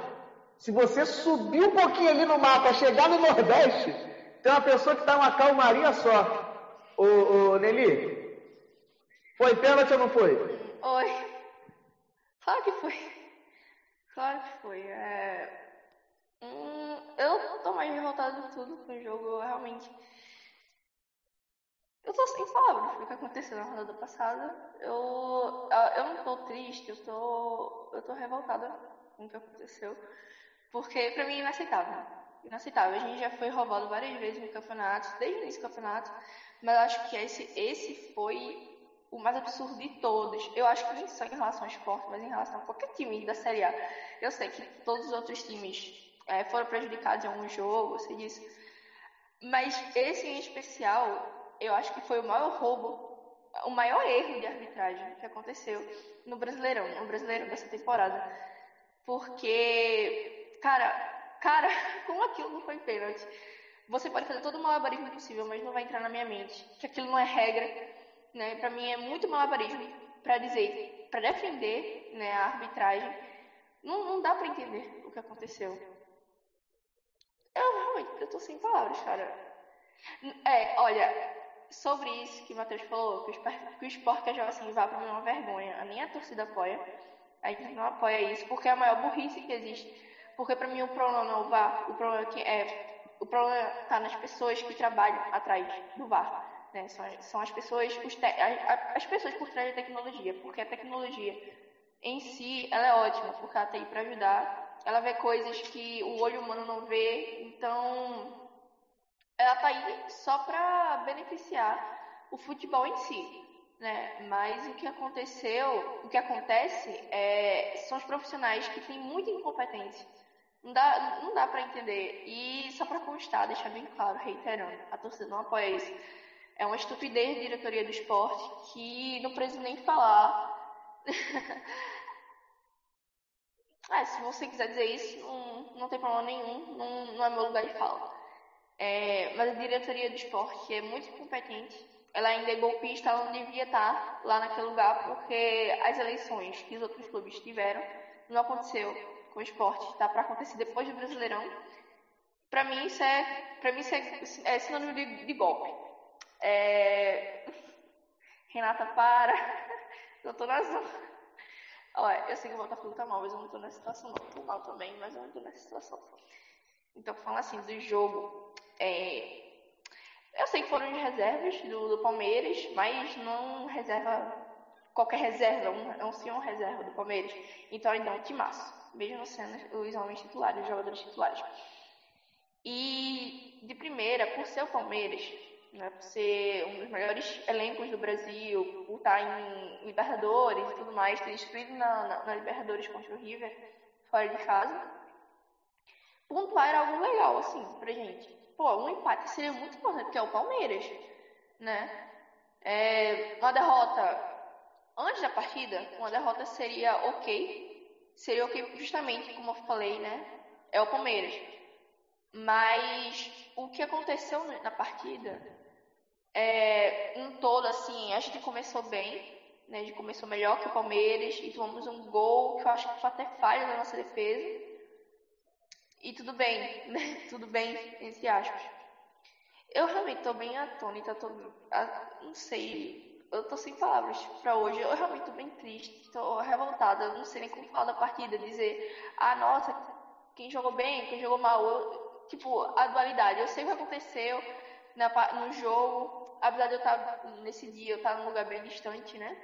se você subir um pouquinho ali no mapa, chegar no Nordeste, tem uma pessoa que tá uma calmaria só. Ô, ô Nelly, foi pênalti ou não foi? Oi. Claro que foi. Claro que foi. É... Hum, eu tô mais revoltada de tudo com o jogo. Eu realmente. Eu tô sem palavras pelo que aconteceu na rodada passada. Eu, ah, eu não tô triste, eu tô, eu tô revoltada com o que aconteceu. Porque pra mim é inaceitável. Inaceitável. A gente já foi roubado várias vezes no campeonato, desde o início do campeonato. Mas eu acho que esse, esse foi o mais absurdo de todos. Eu acho que nem só em relação ao esporte, mas em relação a qualquer time da Série A. Eu sei que todos os outros times eh, foram prejudicados em algum jogo, sei disso. Mas esse em especial, eu acho que foi o maior roubo, o maior erro de arbitragem que aconteceu no Brasileirão, no Brasileirão dessa temporada. Porque, cara, cara, como aquilo não foi pênalti? Você pode fazer todo o malabarismo possível, mas não vai entrar na minha mente que aquilo não é regra, né? Para mim é muito malabarismo para dizer, para defender, né, a arbitragem. Não, não dá para entender o que aconteceu. Eu realmente, eu tô sem palavras, cara. É, olha, sobre isso que o Matheus falou, que que o esporte quer jogar assim, vá pra mim é uma vergonha. Nem a torcida apoia. A gente não apoia isso, porque é a maior burrice que existe. Porque pra mim o problema não é o VAR, o problema é que é. O problema tá nas pessoas que trabalham atrás do VAR. Né? São, são as pessoas, te, a- a- as pessoas por trás da tecnologia, porque a tecnologia em si ela é ótima, porque ela tá aí para ajudar. Ela vê coisas que o olho humano não vê, então ela tá aí só para beneficiar o futebol em si, né? Mas o que aconteceu, o que acontece é, são os profissionais que têm muita incompetência. Não dá, não dá para entender. E só para constar, deixar bem claro, reiterando, a torcida não apoia isso. É uma estupidez da diretoria do esporte que não precisa nem falar. É, se você quiser dizer isso, não, não tem problema nenhum, não, não é meu lugar de fala. É, mas a diretoria do esporte é muito incompetente. Ela ainda é golpista, ela não devia estar lá naquele lugar, porque as eleições que os outros clubes tiveram não aconteceu com o esporte. Está para acontecer depois do Brasileirão. Para mim, isso é, pra mim, isso é, é sinônimo de, de golpe. É... Renata, para. Eu tô na zona. Olha, eu sei que o Botafogo tá mal, mas eu não tô nessa situação, não. Tô mal também, mas eu não tô nessa situação. Então, falando assim, do jogo, é... eu sei que foram de reservas do, do Palmeiras, mas não reserva qualquer reserva, um, é um senhor reserva do Palmeiras. Então, ainda é um timaço, mesmo sendo os homens titulares, os jogadores titulares. E, de primeira, por ser o Palmeiras, né, por ser um dos melhores elencos do Brasil, por estar em Libertadores e tudo mais, ter destruído na, na, na Libertadores contra o River, fora de casa, pontuar era algo legal, assim, pra gente. Pô, um empate seria muito importante, porque é o Palmeiras, né? É, uma derrota antes da partida, uma derrota seria ok, seria ok justamente como eu falei, né? É o Palmeiras. Mas o que aconteceu na partida, é, um todo, assim, a gente começou bem, né? A gente começou melhor que o Palmeiras e tomamos um gol que eu acho que foi até falha da nossa defesa. E tudo bem, né? Tudo bem, entre aspas. Eu realmente tô bem atônita, tô, ah, não sei eu tô sem palavras pra hoje. Eu realmente tô bem triste, tô revoltada. Eu não sei nem como falar da partida. Dizer, ah, nossa, quem jogou bem, quem jogou mal. Eu, tipo, a dualidade. Eu sei o que aconteceu na, no jogo. Apesar de eu estar nesse dia, eu estar num lugar bem distante, né?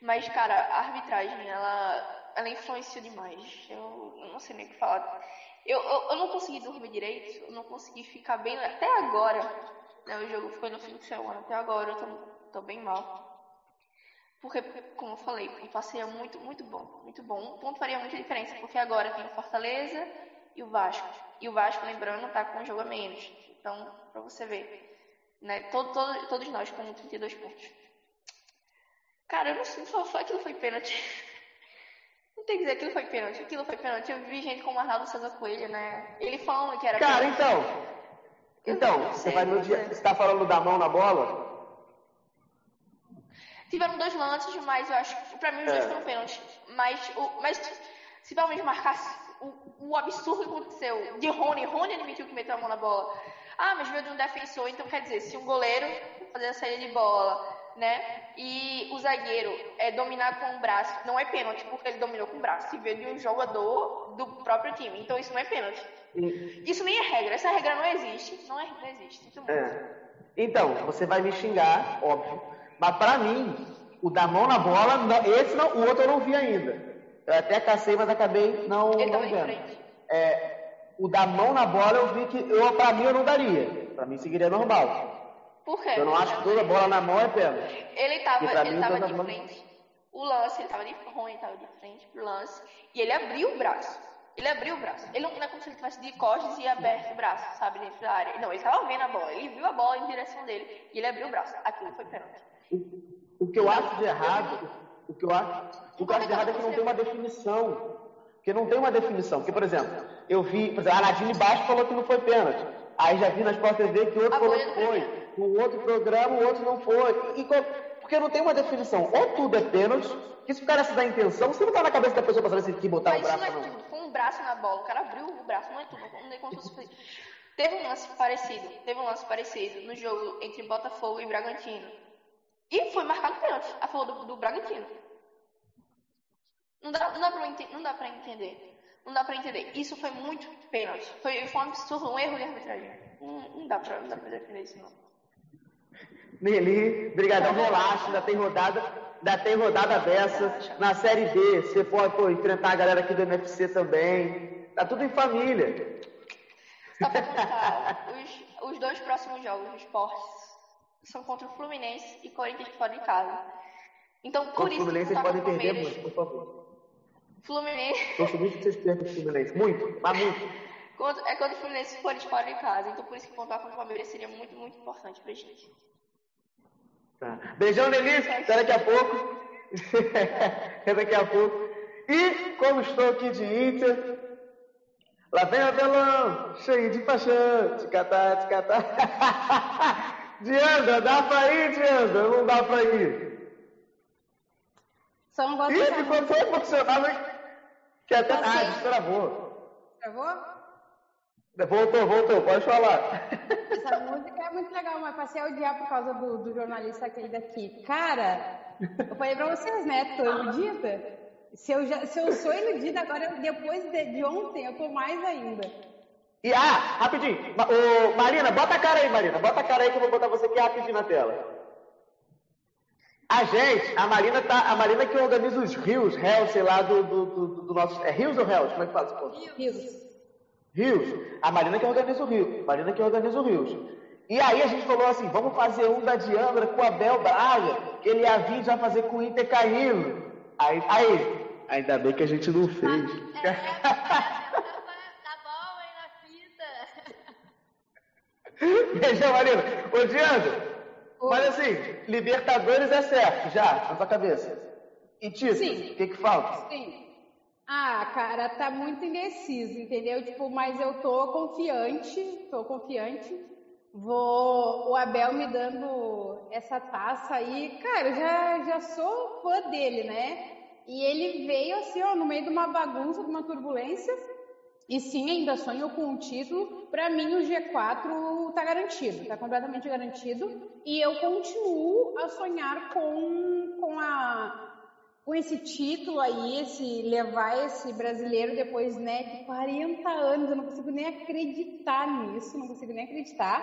Mas, cara, a arbitragem, ela, ela influenciou demais. Eu, não sei nem o que falar. Eu, eu, eu não consegui dormir direito, eu não consegui ficar bem. Até agora, né, o jogo foi no fim de semana, até agora eu tô, tô bem mal. Porque, como eu falei, o passeio é muito, muito bom. Muito bom. Um ponto faria muita diferença, porque agora tem o Fortaleza e o Vasco. E o Vasco, lembrando, tá com um jogo a menos. Então, pra você ver. Né, todo, todo, todos nós com 32 pontos. Cara, eu não sei, aquilo foi pênalti. Tem que dizer que aquilo foi pênalti. Aquilo foi pênalti. Eu vi gente como Arnaldo César Coelho, né? Ele falando que era Cara, pênalti. então. Então, você vai no dia. Você tá falando da mão na bola? Tiveram dois lances, mas eu acho que pra mim os dois É. foram pênalti. Mas, o, mas se menos marcasse o, o absurdo que aconteceu de Rony, Rony admitiu que meteu a mão na bola. Ah, mas veio de um defensor, então quer dizer, se um goleiro fazer a saída de bola, né? E o zagueiro é dominar com o braço, não é pênalti, porque ele dominou com o braço, se veio de um jogador do próprio time. Então isso não é pênalti. Isso nem é regra, essa regra não existe. Não, é, não existe. Sinto muito. É. Então, você vai me xingar, óbvio. Mas pra mim, o da mão na bola, esse não, o outro eu não vi ainda. Eu até cacei, mas acabei não, Ele não vendo. É, o da mão na bola eu vi que, eu, pra mim, eu não daria. Pra mim seguiria normal. Por quê? Eu não acho que toda bola na mão é pênalti. Ele tava, ele mim, tava de mão- frente. O lance, ele tava de Rony tava de frente pro lance. E ele abriu o braço. Ele abriu o braço. Ele não, não é como se ele tivesse de costas e aberto o braço, sabe, dentro da área. Não, ele tava vendo a bola. Ele viu a bola em direção dele. E ele abriu o braço. Aquilo foi pênalti. O que eu acho de errado, o que eu acho, o que eu acho de errado é que não tem uma definição. Porque não tem uma definição. Porque, por exemplo, eu vi, por exemplo, a Nadine Baixo falou que não foi pênalti. Aí já vi na Sport TV que outro A falou que foi. No outro programa, o outro não foi. E, porque não tem uma definição. Ou tudo é pênalti, que se o cara se dá intenção, você não tá na cabeça da pessoa pra saber se ele botar Mas o isso braço não ou é não. tudo. Foi um braço na bola. O cara abriu o braço. Não é tudo. Não é como se fosse... Teve um lance parecido. Teve um lance parecido no jogo entre Botafogo e Bragantino. E foi marcado pênalti a favor do, do Bragantino. Não dá, não, dá pra, não dá pra entender. Não dá pra entender. Isso foi muito pênalti. Foi, foi um absurdo, um erro de arbitragem. Não, não dá pra, não dá pra defender isso, não. Nelly, brigadão, relaxa, ainda tem rodada, ainda tem rodada dessa. Na Série D, você pode pô, enfrentar a galera aqui do NFC também. Tá tudo em família. Só pra contar, os, os dois próximos jogos dos esportes são contra o Fluminense e Corinthians fora de casa. Então, por Contra o isso Fluminense, que vocês tá podem com o perder muito, por favor. Fluminense Torço muito que vocês percam o Fluminense. Muito, mas muito. é contra o Fluminense e Corinthians fora de casa. Então, por isso que pontuar contra o Palmeiras seria muito, muito importante pra gente. Tá. Beijão, Nelly. Até daqui a pouco. Até daqui a pouco. E, como estou aqui de Inter, lá vem o Abelão, cheio de paixão. Ticatá, ticatá. Diandra, dá pra ir, Diandra? Não dá pra ir. Só não gosto Ih, ficou tão emocionado que até. Ah, destravou. Travou? Voltou, voltou, pode falar. Essa música é muito legal, mas passei a odiar por causa do, do jornalista aquele daqui. Cara, eu falei pra vocês, né? Tô iludida. Se eu, já, se eu sou iludida agora, depois de, de ontem, eu tô mais ainda. E ah, rapidinho. Ma- ô, Marina, bota a cara aí, Marina. Bota a cara aí que eu vou botar você aqui rapidinho na tela. A gente, a Marina tá. A Marina que organiza os rios, réus, sei lá, do, do, do, do nosso. É rios ou réus? Como é que fala esse povo? Rios. Rios. A Marina que organiza o rio. Marina que organiza o rios. E aí a gente falou assim, vamos fazer um da Diandra com o Abel Braga, que ele ia vir já fazer com o Inter caindo. Aí, aí, ainda bem que a gente não fez. É, tá bom aí na fita. Beijão, Marina. Ô, Diandra, mas assim, Libertadores é certo, já, na sua cabeça. E Sim. o que que falta? Sim. Ah, cara, tá muito indeciso, entendeu? Tipo, mas eu tô confiante, tô confiante. Vou, o Abel me dando essa taça aí, cara, já, já sou fã dele, né? E ele veio assim, ó, no meio de uma bagunça, de uma turbulência, E sim, ainda sonho com o título. Para mim, o G4 está garantido, está completamente garantido. E eu continuo a sonhar com, com, a, com esse título aí, esse levar esse brasileiro depois né, de 40 anos. Eu não consigo nem acreditar nisso, não consigo nem acreditar.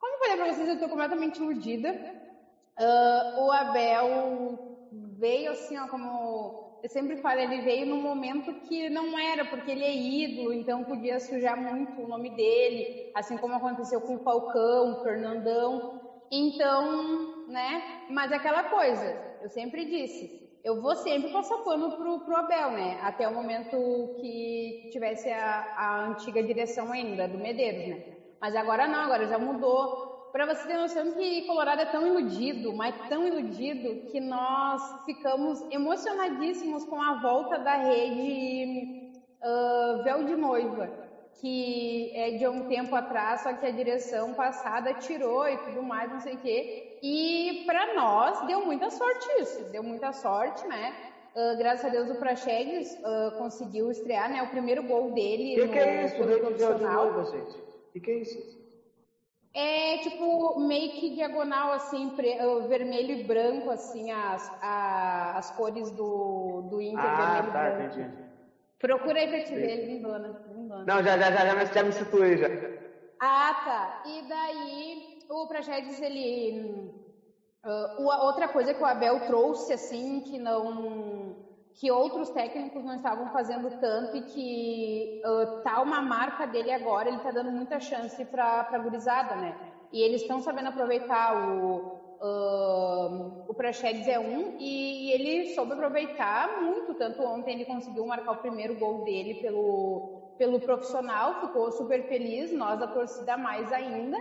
Como eu falei para vocês, eu estou completamente iludida. Uh, o Abel veio assim, ó, como eu sempre falo, ele veio num momento que não era, porque ele é ídolo, então podia sujar muito o nome dele, assim como aconteceu com o Falcão, o Fernandão. Então, né? Mas é aquela coisa, eu sempre disse, eu vou sempre passar pano pro, pro Abel, né? Até o momento que tivesse a, a antiga direção ainda, do Medeiros, né? Mas agora não, agora já mudou para você ter noção que Colorado é tão iludido, mas tão iludido, que nós ficamos emocionadíssimos com a volta da rede uh, Véu de Noiva, que é de um tempo atrás, só que a direção passada tirou e tudo mais, não sei o quê. E para nós deu muita sorte isso, deu muita sorte, né? Uh, graças a Deus o Praxedes uh, conseguiu estrear, né? O primeiro gol dele que no que é isso, profissional. De Noiva, gente? O que, que é isso? É tipo meio que diagonal, assim, pre- uh, vermelho e branco, assim, as, a- as cores do, do Inter, Ah, tá, branco. entendi. Procura aí pra te ver, ele Não, já, já, já, já, me- já me situei já. Ah, tá. E daí o Praxedes, ele. hum, o- outra coisa que o Abel trouxe, assim, que não. que outros técnicos não estavam fazendo tanto e que ah, tá uma marca dele agora, ele tá dando muita chance pra, pra gurizada, né? E eles estão sabendo aproveitar o. ah, o Praxedes é um e ele soube aproveitar muito, tanto ontem ele conseguiu marcar o primeiro gol dele pelo, pelo profissional, ficou super feliz, nós da torcida mais ainda.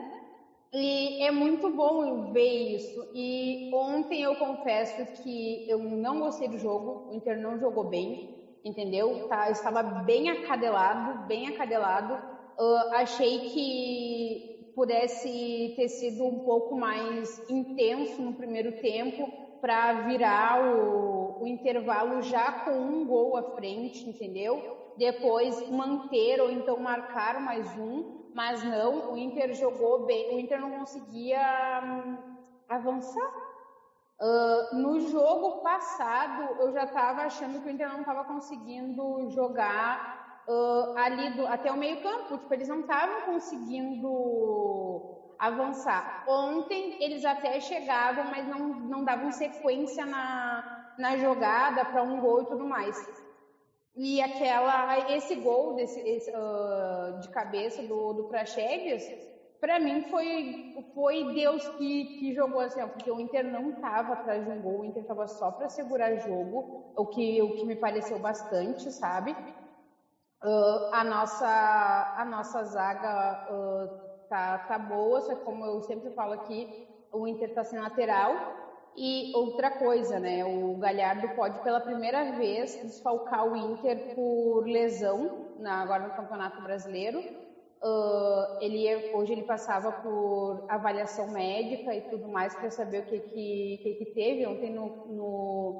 E é muito bom ver isso. E ontem eu confesso que eu não gostei do jogo, o Inter não jogou bem, entendeu? Tá, estava bem acadelado, bem acadelado. Ah, achei que pudesse ter sido um pouco mais intenso no primeiro tempo para virar o, o intervalo já com um gol à frente, entendeu? Depois manter ou então marcar mais um, mas não, o Inter jogou bem, o Inter não conseguia hum, avançar. Ah, no jogo passado, eu já estava achando que o Inter não estava conseguindo jogar ah, ali do- até o meio campo, tipo, eles não estavam conseguindo avançar. Ontem eles até chegavam, mas não, não davam sequência na, na jogada para um gol e tudo mais. E aquela, esse gol desse, esse, ah, de cabeça do, do Praxedes, para mim foi, foi Deus que, que jogou assim, ó, porque o Inter não estava atrás de um gol, o Inter estava só para segurar jogo, o que, o que me pareceu bastante, sabe? Ah, a, nossa, a nossa zaga ah, tá, tá boa, só que como eu sempre falo aqui, o Inter tá sem lateral. E outra coisa, né? O Galhardo pode pela primeira vez desfalcar o Inter por lesão na, agora no Campeonato Brasileiro. Ah, ele é- hoje ele passava por avaliação médica e tudo mais para saber o que que, que que teve. Ontem no, no,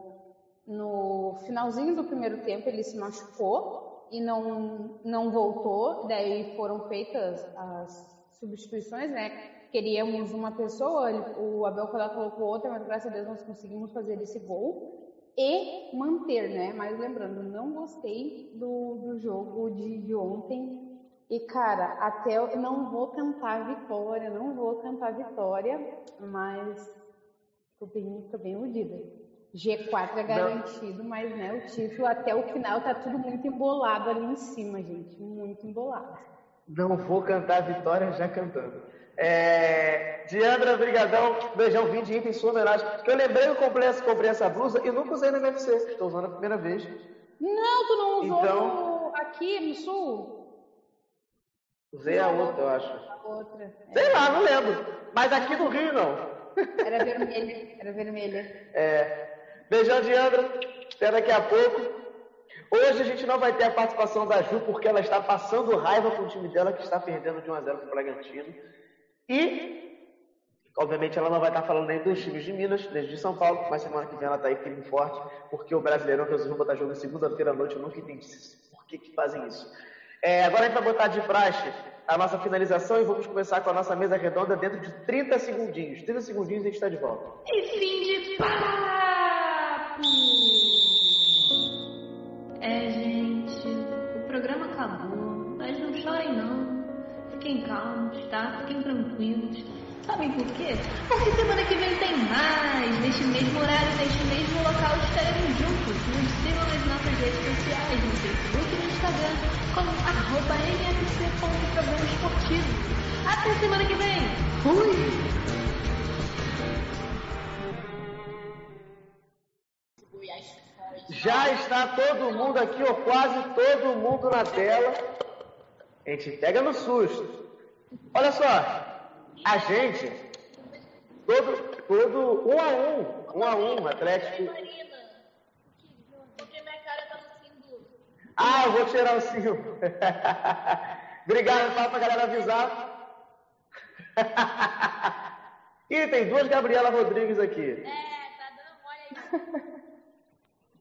no finalzinho do primeiro tempo ele se machucou e não, não voltou. Daí foram feitas as substituições, né? Queríamos uma pessoa, o Abel colocou outra, mas graças a Deus nós conseguimos fazer esse gol e manter, né? Mas lembrando, não gostei do, do jogo de, de ontem. E, cara, até eu não vou cantar vitória, não vou cantar vitória, mas tô bem, tô bem iludida. G4 é garantido, mas né, o título até o final tá tudo muito embolado ali em cima, gente. Muito embolado. Não vou cantar vitória já cantando. É... Diandra, brigadão. Beijão, vim de item em sua homenagem. Que eu lembrei que eu comprei essa, comprei essa blusa e nunca usei na MFC. Estou usando a primeira vez. Não, tu não usou Então- aqui no sul? Usei a outra, eu acho. A outra. Sei lá, não lembro. Mas aqui no Rio, não. Era vermelha, era vermelha. É. Beijão, Diandra. Até daqui a pouco. Hoje a gente não vai ter a participação da Ju, porque ela está passando raiva com o time dela, que está perdendo de 1 a 0 para o Bragantino. E, obviamente, ela não vai estar falando nem dos times de Minas, nem de São Paulo, mas semana que vem ela está aí firme e forte, porque o Brasileirão resolveu botar jogo na segunda-feira à noite. Eu nunca entendi por que, que fazem isso. É, agora a gente vai botar de praxe a nossa finalização e vamos começar com a nossa mesa redonda dentro de 30 segundinhos. 30 segundinhos e a gente está de volta. E fim de papo! É, gente, o programa acabou, Fiquem calmos, tá? Fiquem tranquilos. Sabem por quê? Porque semana que vem tem mais. Neste mesmo horário, neste mesmo local, estaremos juntos. Nos sigam nas nossas redes sociais, no Facebook e no Instagram, como arroba esportivo. Até semana que vem. Fui! Já está todo mundo aqui, ou quase todo mundo na tela. A gente pega no susto. Olha só, a gente, todo, todo um a um, um a um, Atlético. Porque minha cara tá no símbolo. Ah, eu vou tirar o símbolo. Obrigado, fala pra galera avisar. Ih, tem duas Gabriela Rodrigues aqui. É, tá dando mole aí.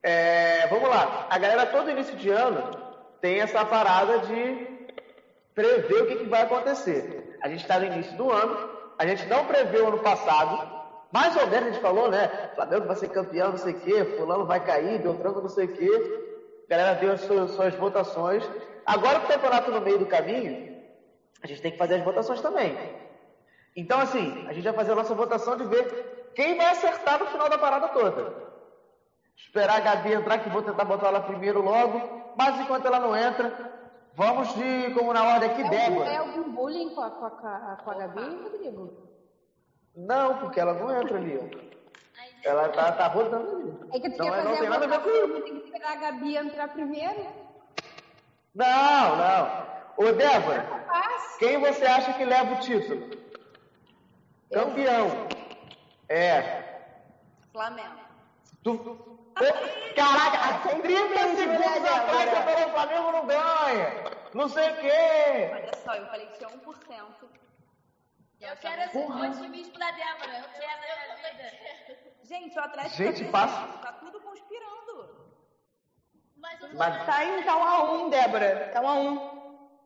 É, vamos lá. A galera todo início de ano tem essa parada de prever o que, que vai acontecer. A gente está no início do ano, a gente não preveu ano passado, mais ou menos a gente falou, né? Flamengo vai ser campeão, não sei o quê, fulano vai cair, Beltrano não sei o quê. A galera deu as suas, suas votações. Agora que o campeonato no meio do caminho, a gente tem que fazer as votações também. Então, assim, a gente vai fazer a nossa votação de ver quem vai acertar no final da parada toda. Esperar a Gabi entrar, que vou tentar botar ela primeiro logo. Mas enquanto ela não entra, vamos de, como na ordem aqui, É Débora. é algum bullying com a, com a, com a- Gabi, Rodrigo? Não, porque ela não entra ali, ó. Ela tá, tá rodando ali. É que tu Não, quer é- não fazer tem a nada a ver com votação, tem que esperar a Gabi entrar primeiro? Não, não. Ô, Débora, quem você acha que leva o título? Campeão. É. Flamengo. Tu... Caraca, há 30 segundos atrás você falou o Flamengo não ganha. Não sei o quê. Olha só, eu falei que tinha 1%. Eu quero esse otimismo da Débora. Eu quero na minha vida. Gente, o Atlético Gente, tá passa- tá tudo conspirando. Mas o Mas- Tá em tá um a um, Débora. Tá um a um.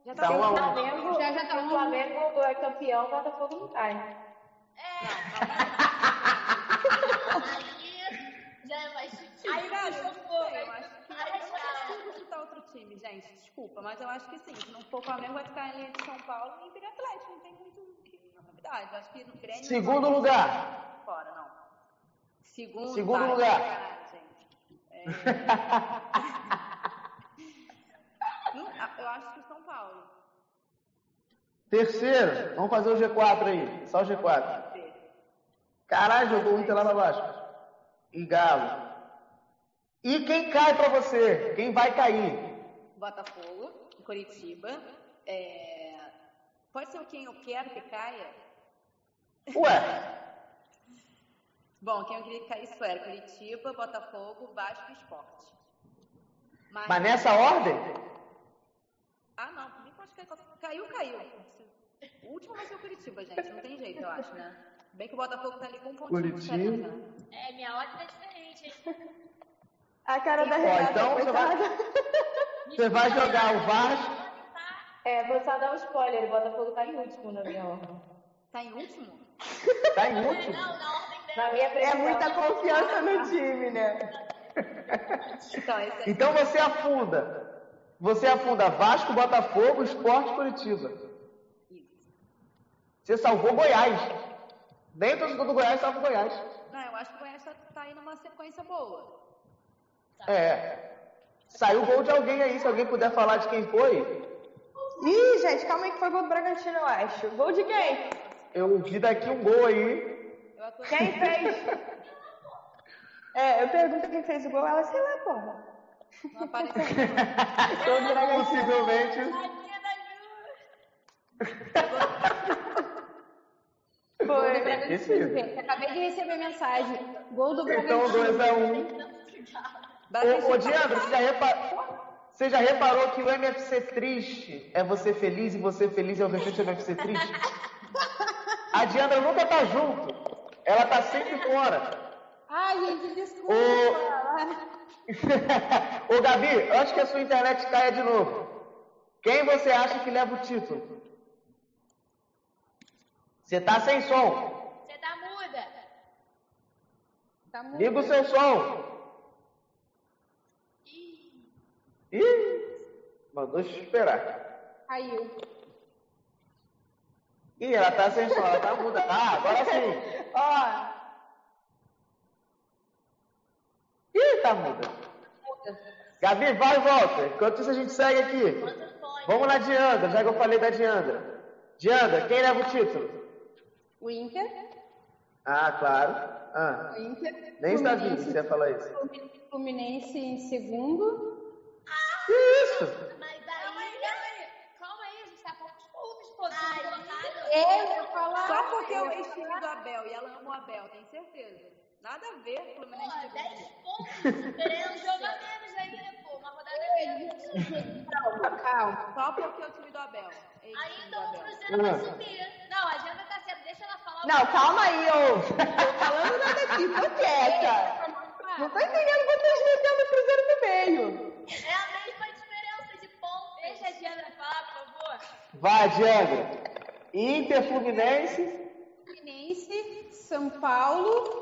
Já Tá um a um. Flamengo, Já, já tá se o um. Flamengo é campeão, o Botafogo não cai. É mais difícil. Aí, cara, eu não eu aí- acho que aí eu não já- consigo chutar outro time, gente. Desculpa, mas eu acho que sim. Se não for o Flamengo, vai ficar de São Paulo e e Atlético. Não tem muito que- novidade. Eu acho que no Grêmio. Segundo não- lugar. Fora, não. Segundo, Segundo vai, lugar. gente. É... Não, eu acho que o São Paulo. Terceiro, vamos fazer o G4 aí. Só o G4. Caralho, jogou o Inter lá pra baixo. E Galo. E quem cai pra você? Quem vai cair? Botafogo, Curitiba. É... Pode ser quem eu quero que caia? Ué, Bom, quem eu queria que caísse era Curitiba, Botafogo, Vasco e Esporte. Mas, mas nessa ordem? Ah, não, pode cair. Caiu, caiu. O último vai ser o Curitiba, gente. Não tem jeito, eu acho, né? Bem que o Botafogo tá ali com um pontinho de Curitiba. né? É, minha ordem é diferente, hein? A cara da Ó, Renata, então você vai, você vai jogar o Vasco. É, vou só dar um spoiler, o Botafogo tá em último na minha ordem. Tá em último? Tá em último. Não, na ordem Na minha É previsão. muita confiança no time, né? Então, é... Então você afunda. Você afunda Vasco, Botafogo, Esporte e Curitiba. Você salvou Goiás. Nem o torcedor do Goiás salva o Goiás. Não, eu acho que o Goiás tá, tá aí numa sequência boa. É. Saiu gol de alguém aí, se alguém puder falar de quem foi. Ih, gente, calma aí que foi gol do Bragantino, eu acho. Gol de quem? Eu vi daqui um gol aí. Quem fez? É, eu pergunto quem fez o gol, ela, sei lá, porra. Não apareceu. Gol do Bragantino. Possivelmente. Foi. Acabei de receber mensagem. Gol do Então, Bragantino. 2x1. Ô, ô Diandro, você já, repa- você já reparou que o MFC triste é você feliz e você feliz é o restante do MFC triste? A Diandra nunca tá junto. Ela tá sempre fora. Ai, gente, desculpa. Ô, Ô Gabi, antes que a sua internet caia de novo, Quem você acha que leva o título? Você tá sem som. Você tá muda. Tá muito. Liga o seu som. Ih, mandou esperar. Caiu. Ih, ela tá sem som, ela tá muda. Ah, agora sim. Ó, Ih, tá muda. Gabi, vai e volta. Enquanto isso a gente segue aqui. Vamos na Diandra, já que eu falei da Diandra. Diandra, quem leva o título? O Inter. Ah, claro. Ah, O Inter. nem que Fluminense- você ia falar isso. Fluminense em segundo. Que isso? Mas aí. Calma aí, a gente tá poucos pontos, pô. Aí, colocado. É, eu ia falar. Só porque eu ex-time do Abel e ela ama o Abel, tem certeza. Nada a ver, Fluminense. Pô, de 10 Fluminense. pontos de diferença. Um jogo a menos ainda, pô. Uma rodada menos. Calma, calma. Só porque é o time do Abel. Ainda do o Abel. Cruzeiro vai Ah. subir. Não, a agenda tá certa. Deixa ela falar. não, calma aí, ô. Tô falando nada aqui, tô quieta. Não tô entendendo vocês metendo o Cruzeiro no meio. É a mesma diferença de pontos. Deixa a Diandra falar, por favor. Vai, Diandra. Inter, Fluminense. Fluminense, São Paulo.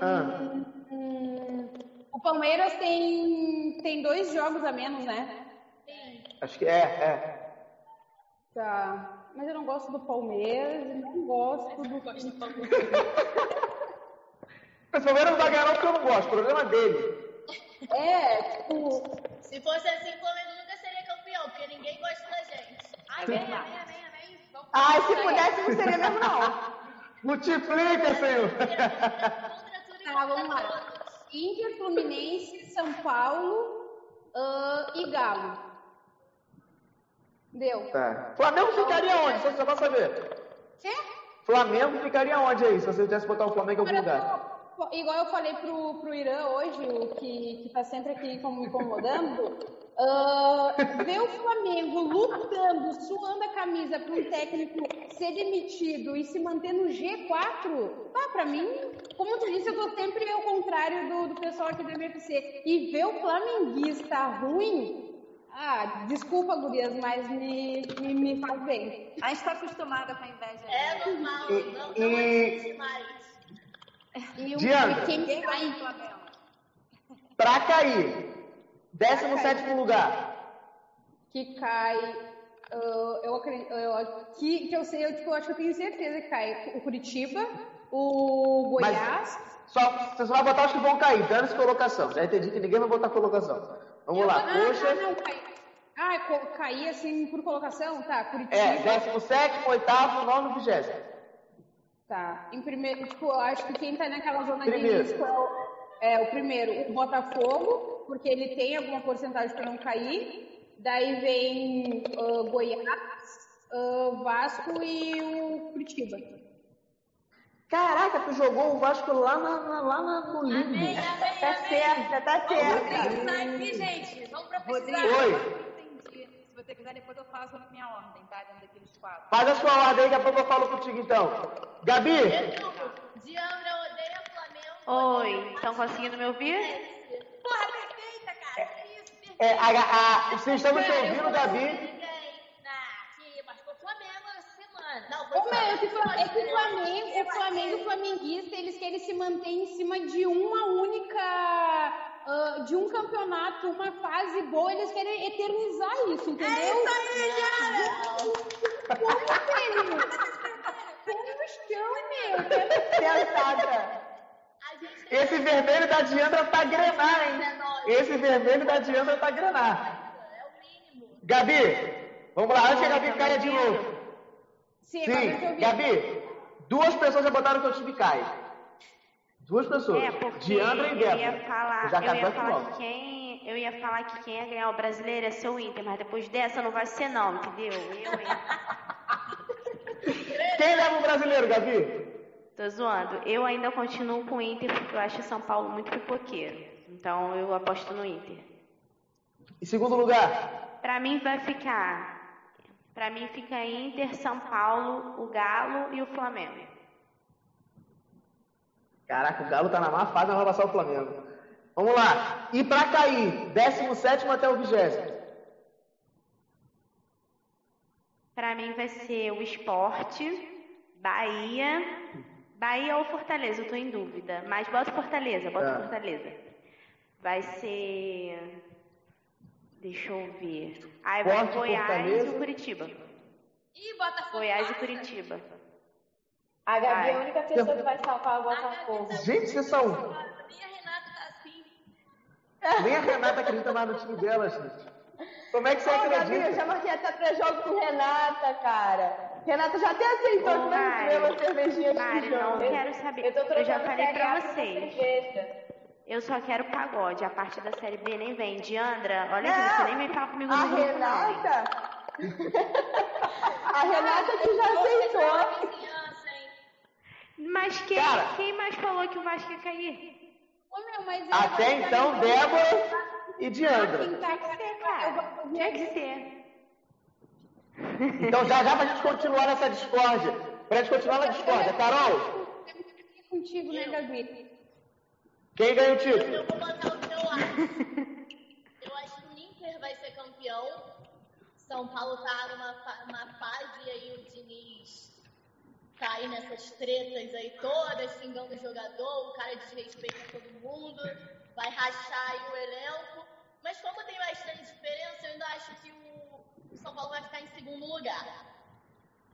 Ah, Hum, o Palmeiras tem, tem dois jogos a menos, né? acho que é, é. Tá. Mas eu não gosto do Palmeiras e não gosto do. Mas o Palmeiras não vai ganhar porque eu não gosto. O problema é dele. É, tipo. Se fosse assim, o Flamengo nunca seria campeão, porque ninguém gosta da gente. Amém, amém, amém, amém. Vamos Ai, se pudesse, não seria mesmo, não. Multiplica, senhor. E Tá, vamos lá. Inter, Fluminense, São Paulo ah, e Galo. Deu. Tá. Flamengo ficaria onde? Só, só pra saber. Quê? Flamengo ficaria onde aí, se você tivesse botar o Flamengo em algum lugar? igual eu falei pro, pro Irã hoje, o que, que tá sempre aqui como me incomodando, ah, ver o Flamengo lutando, suando a camisa para um técnico ser demitido e se manter no G4, tá, pra mim, como tu disse, eu tô sempre ao contrário do, do pessoal aqui do MFC. E ver o flamenguista ruim, ah, desculpa, gurias, mas me, me, me faz bem. A gente tá acostumada com a inveja. É normal, não, não existe mais. E, o- Diana. quem vai Flamengo. Pra cair. 17 lugar. que cai. ah, eu acredito. eu- que, que eu sei, eu, tipo, eu acho que eu tenho certeza que cai o Curitiba, o Mas- Goiás. Só, você só vai botar os que vão cair. Dane-se colocação. Já entendi que ninguém vai botar colocação. Vamos lá. Ah, Coxa. não, cai. Ah, cair assim por colocação? Tá, Curitiba. É, 17, 8, 9, 20. Tá. Em primeiro, tipo, eu acho que quem tá naquela zona Primeiro. de risco é o, é o primeiro, o Botafogo, porque ele tem alguma porcentagem para não cair. Daí vem ah, Goiás, ah, Vasco e o Curitiba. Caraca, tu jogou o Vasco lá, na, na- lá na- no limbo. Amém, amém, Tá amém. certa, tá certa. Rodrigo, aqui, gente. Vamos profetizar. Rodrigo, Oi. Se você quiser, depois eu faço na minha ordem, tá? Dentro daqueles quatro. Faz a sua ordem aí, daqui a pouco eu falo contigo então. Gabi, Resumo, Diandra odeia Flamengo. Oi, estão conseguindo me ouvir? Porra, perfeita, cara. Que isso, perfeita. É, a, a, vocês estão te ouvindo, Gabi? Essa semana. Não, foi Ô, meu, é que, o é que o Flamengo. Flamengo, o Flamengo e o flamenguista, eles querem se manter em cima de uma única, ah, de um campeonato, uma fase boa, eles querem eternizar isso, entendeu? É isso aí, cara! Como, velho? Como no chão, meu? Sentada. Esse vermelho da Diandra tá grenar, hein? é. Esse vermelho da Diandra tá grenar. É o mínimo. Gabi, vamos lá, antes que a Gabi caia de novo. Sim, eu Sim. Gabi, duas pessoas já botaram que o time cai. Duas pessoas. É, porque Diandra e eu Débora. ia falar, Já eu ia falar que quem, eu ia falar que quem ia ganhar o brasileiro ser o Inter, mas depois dessa não vai ser não, entendeu? Eu, hein? Quem leva o brasileiro, Gabi? Tô zoando. Eu ainda continuo com o Inter porque eu acho São Paulo muito pipoqueiro. Então eu aposto no Inter. Em segundo lugar, Pra mim vai ficar. Pra mim fica Inter, São Paulo, o Galo e o Flamengo. Caraca, o Galo tá na má fase, mas vai passar o Flamengo. Vamos lá. E pra cair, 17 até o 20. Pra mim vai ser o esporte, Bahia. Bahia ou Fortaleza, eu tô em dúvida. Mas bota Fortaleza, bota Tá. Fortaleza. Vai ser. Deixa eu ver. Aí vai Esporte, Goiás Fortaleza. e o Curitiba. Ih, Botafogo Goiás e. Curitiba. A Gabi é a única pessoa que vai salvar o Botafogo. Gente, vocês são. Nem a Renata tá assim. Nem a Renata acredita mais no time dela, gente. Como é que você Ô, Gabi, eu já acredita? marquei até pré-jogo com Renata, cara. Renata já até aceitou Ô, que vai uma cervejinha antes Mari, do não quero saber. Eu tô Eu já falei pra vocês. Eu só quero pagode. A parte da série B nem vem. Diandra, olha aqui, você nem vem falar comigo A? Renata... a Renata que já aceitou. Mas quem, Cara. quem mais falou que o Vasco ia cair? Ô, meu, mas eu Até então, Débora e Diandra. Quem tá Tinha que ser, cara. Tinha que ser. Então, já já pra gente continuar nessa discórdia. Pra gente continuar na discórdia. Carol, contigo, né, Gabi? quem ganha o título? Eu vou botar o teu lado. Eu acho que o Inter vai ser campeão. São Paulo tá numa fa- uma fase e aí o Diniz tá aí nessas tretas aí todas, xingando o jogador, o cara desrespeita todo mundo, vai rachar aí o elenco. Mas como tem bastante diferença, eu ainda acho que o o São Paulo vai ficar em segundo lugar.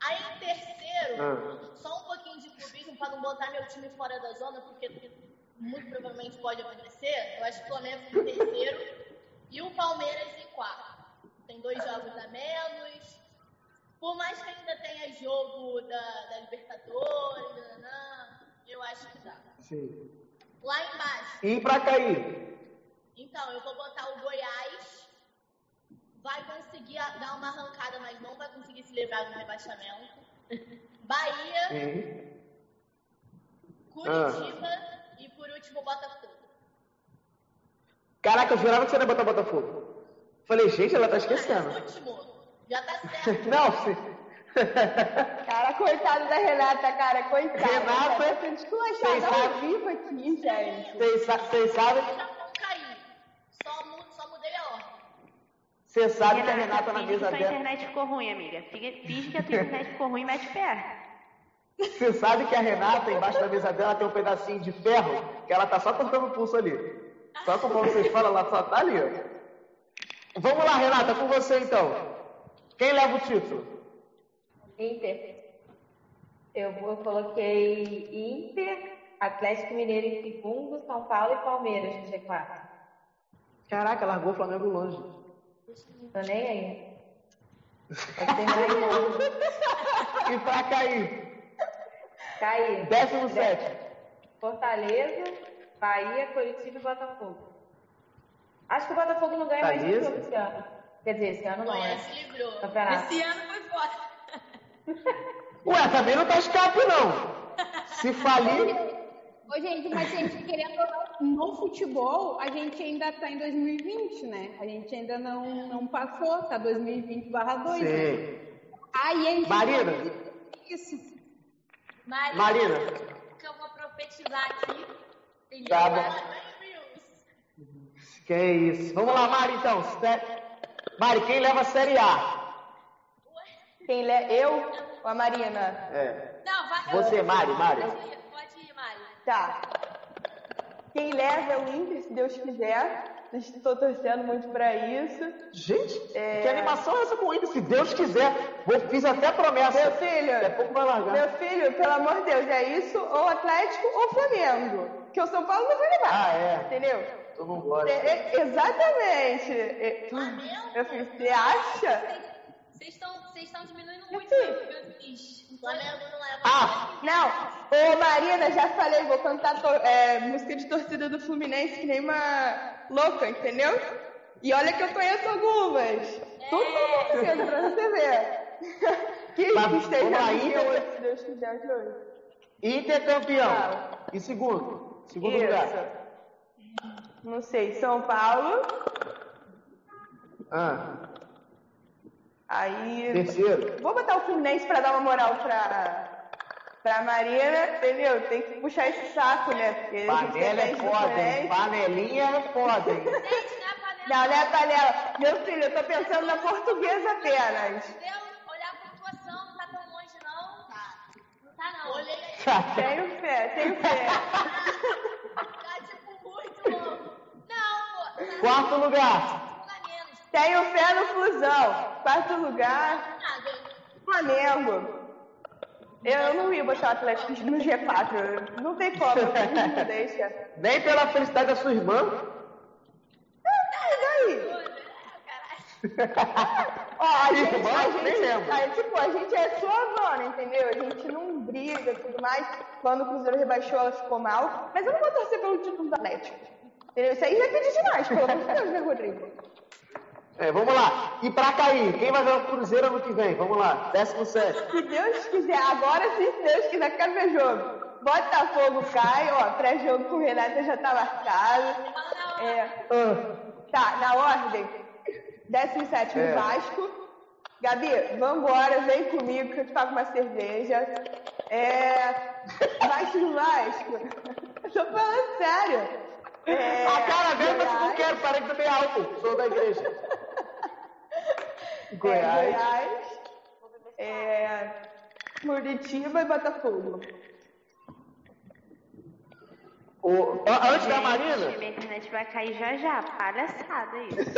Aí em terceiro, só um pouquinho de clubismo para não botar meu time fora da zona, porque muito provavelmente pode acontecer. Eu acho que o Flamengo em terceiro e o Palmeiras em quarto. Tem dois jogos a menos. Por mais que ainda tenha jogo da, da Libertadores, eu acho que dá. Sim. Lá embaixo, E pra cair? então, eu vou botar o Goiás. Vai conseguir dar uma arrancada, mas não vai conseguir se livrar do rebaixamento. Bahia, Sim. Curitiba e por último Botafogo. Caraca, eu jurava que você não ia botar Botafogo. Falei, gente, ela tá esquecendo. Último. Já tá certo. Não, sim. Cara, coitada da Renata, cara, coitada. Renata, Tá sendo esculachada vocês ao vivo aqui, gente. Vocês sabem, Já vão cair. Só, mu- só mudei a ordem. Você sabe que a Renata na finge que mesa sua dela. internet ficou ruim, amiga. Finge que a tua internet ficou ruim e mete pé. Você sabe que a Renata, embaixo da mesa dela, tem um pedacinho de ferro que ela tá só cortando o pulso ali. Só como vocês falam, ela só tá ali. Vamos lá, Renata, com você então. Quem leva o título? Inter. Eu, eu coloquei Inter, Atlético Mineiro em segundo, São Paulo e Palmeiras no G4. Caraca, largou o Flamengo longe. Tô nem aí. Terminar em. E pra cair? Cair. Décimo sétimo. Fortaleza, Bahia, Curitiba e Botafogo. Acho que o Botafogo não ganha mais nenhum esse ano. Quer dizer, esse ano não, Goiás né? se livrou. Campeonato. Esse ano foi fora. Ué, também não tá escape, não. Se falir. Ô, gente, mas gente, querendo no futebol, a gente ainda tá em 2020, né? A gente ainda não, não passou, tá 2020 barra 2. Né? Sim. Aí a gente Marina. Isso. Marina, Marina. que eu vou profetizar aqui. Tem Tá bom. Que isso. Vamos lá, Mari, então. Mari, quem leva a Série A? Quem le... Eu ou a Marina? É. Não, vai. Você, Mari, Mari. Pode ir, Mari. Tá. Quem leva é o Inter, se Deus quiser. Estou torcendo muito pra isso. Gente, É. que animação é essa com o Inter? Se Deus quiser. Vou, fiz até promessa. Meu filho, Daqui a pouco vai largar. meu filho, pelo amor de Deus, é isso ou Atlético ou Flamengo. Que o São Paulo não vai levar. Ah, é. Entendeu? Eu não gosto. É, é, exatamente. É, meu filho, você acha? Vocês estão vocês estão diminuindo muito. O Flamengo não leva. Ah, Não, ô Marina, já falei, vou cantar to- é, música de torcida do Fluminense que nem uma louca, entendeu? E olha que eu conheço algumas. Tudo pra você, pra você ver. Que, Mas, que esteja hoje, se Deus quiser, de hoje. Inter campeão. E segundo? Segundo lugar. Isso. Não sei, São Paulo. Ah, Aí. Terceiro. Vou botar o Fluminense pra dar uma moral para pra Marina, entendeu? Tem que puxar esse saco, né? Porque panela é foda, hein? Panelinha é foda, hein? É não, não é panela. Meu filho, eu tô pensando na portuguesa apenas. Olhar a pontuação, não tá tão longe, não. Tá. Não tá, não. Olhei. Tenho fé, tenho fé. tá, tipo, muito louco. Não, pô. Tá Quarto lugar. Tenho fé no Flusão. Quarto lugar. Flamengo. Eu não ia botar o Atlético no G4. Não tem como, não deixa. Nem pela felicidade da sua irmã. É, e daí? Ó, a gente, mano, a nem gente, lembro. a, tipo, a gente é suavona, entendeu? A gente não briga e tudo mais. Quando o Cruzeiro rebaixou, ela ficou mal. Mas eu não vou torcer pelo título do Atlético. Entendeu? Isso aí já pedi demais, pelo amor de Deus, né, Rodrigo? É, vamos lá. E pra cair, quem vai ver o Cruzeiro ano que vem? Vamos lá. Décimo sétimo. Se Deus quiser, agora se Deus quiser, quero ver jogo. Botafogo cai, ó, pré-jogo com o Renata já tá marcado. É, tá, na ordem. 17 É. Vasco. Gabi, vambora, vem comigo que eu te pago uma cerveja. É. Vasco do Vasco. Eu tô falando sério. É, a cara dele, mas eu não quero, parei que beber álcool. Sou da igreja. É, Goiás. Goiás. É, Curitiba e Botafogo. O, a- antes da Gente, Marina, Minha internet vai cair já já. Palhaçada isso.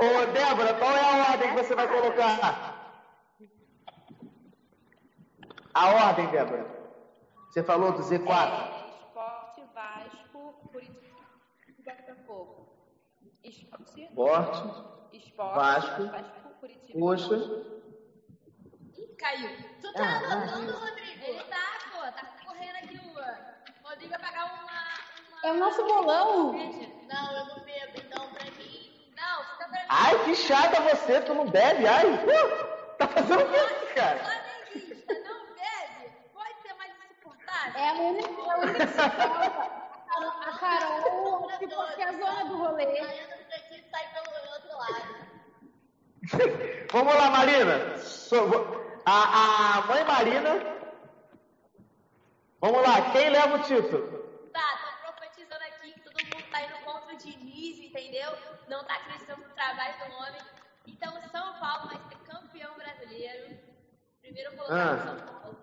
ô Débora, qual é a ordem que você vai colocar? A ordem, Débora. Você falou do Z4. É, esporte, Vasco, Curitiba e Botafogo. Esporte, Esporte, esporte, Vasco, Curitiba. Coxa. Ih, caiu. Tu tá Ah, anotando, Rodrigo? Ele tá, pô. Tá correndo aqui o... Rodrigo vai pagar uma... uma... É o nosso bolão. Não, eu não bebo, então pra mim... Não, fica pra mim. Ai, que chata você, tu não bebe? Ai, pô, tá fazendo o que, cara? Flamenguista, não bebe? Pode ser mais insuportável? É a única, a única que falta. A Carol ficou aqui a zona do rolê. Vamos lá, Marina. A, a mãe Marina. Vamos lá, quem leva o título? Tá, tô profetizando aqui que todo mundo tá indo contra o Diniz, entendeu? Não tá acreditando no trabalho do homem. Então, São Paulo vai ser campeão brasileiro. Primeiro colocado Ah. São Paulo.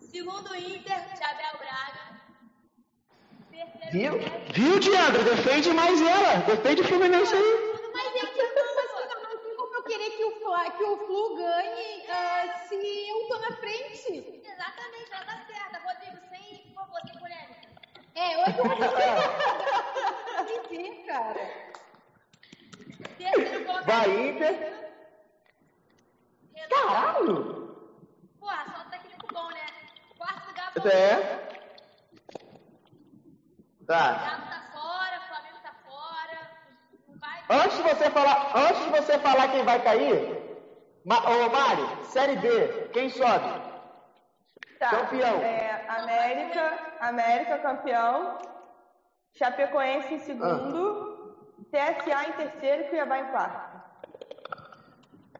Segundo, Inter, de Abel Braga. Terceiro, Viu? Viu, Diandra? Defende mais ela. Defende o Fluminense aí. Mas é que eu não, mas não tem como eu que o, Fla, que o Flu ganhe ah, se eu tô na frente. Exatamente, ela tá certa. Rodrigo, sem, por favor, sem polêmica. É, hoje eu vou dizer, cara. Terceiro colocado. Vai, Inter. Caralho! Porra, só técnico bom, né? Quarto lugar, É. Tá. Galo tá fora, Flamengo tá fora. Vai. Antes de você falar, antes de você falar quem vai cair, Ma, ô Mari, Série B, quem sobe? Tá. Campeão. É, América, América campeão. Chapecoense em segundo. TSA em terceiro e Cuiabá em quarto.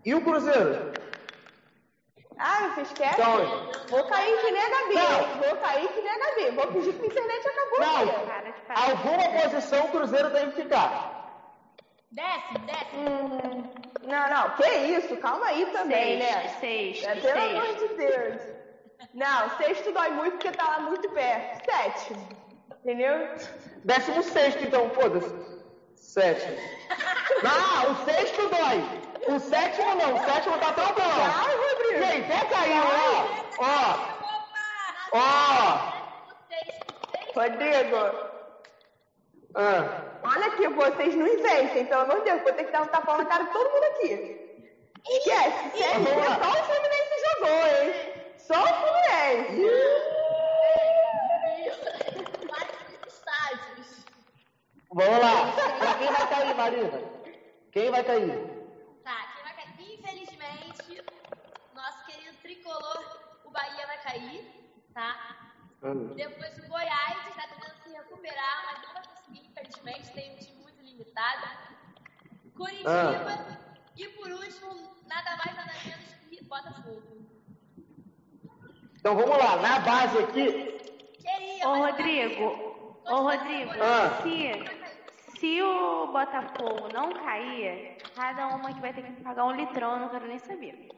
E o Cruzeiro? Ah, você esquece? Então, Vou cair que nem a Gabi. Não. hein? Vou cair que nem a Gabi. Vou fingir que a internet acabou. Não. falar. Alguma posição o Cruzeiro tem que ficar. Décimo, décimo. Hum, não, não. Que isso? Calma aí também, né? Sexto, É, sexto, pelo amor sexto. de Deus. Não, sexto dói muito porque tá lá muito perto. Sétimo. Entendeu? Décimo sexto, então, foda-se. Sétimo. Não, o sexto dói. O sétimo não, o sétimo tá tão bom. Ai, Rodrigo. Gente, até caiu, ó. Ó, ó. Sexto, sexto. Rodrigo, Ah, olha aqui, vocês não inventem, pelo amor de Deus. Vou ter que dar um tapão na cara de todo mundo aqui. Esquece, sério, Vamos lá. só o Fluminense jogou, hein? Só o Fluminense. Vários estágios. vamos lá. Pra quem vai cair, Marina? Quem vai cair? Tá, quem vai cair? Infelizmente, nosso querido tricolor, o Bahia vai cair, tá? Depois o Goiás está tentando se recuperar, mas não vai conseguir, infelizmente, tem um time muito limitado. Curitiba e por último, nada mais nada menos que Botafogo. Então vamos lá, na base aqui. Queria, Ô, Rodrigo, ô, Rodrigo, Ah. se, se o Botafogo não cair, cada uma que vai ter que pagar um litrão, eu não quero nem saber.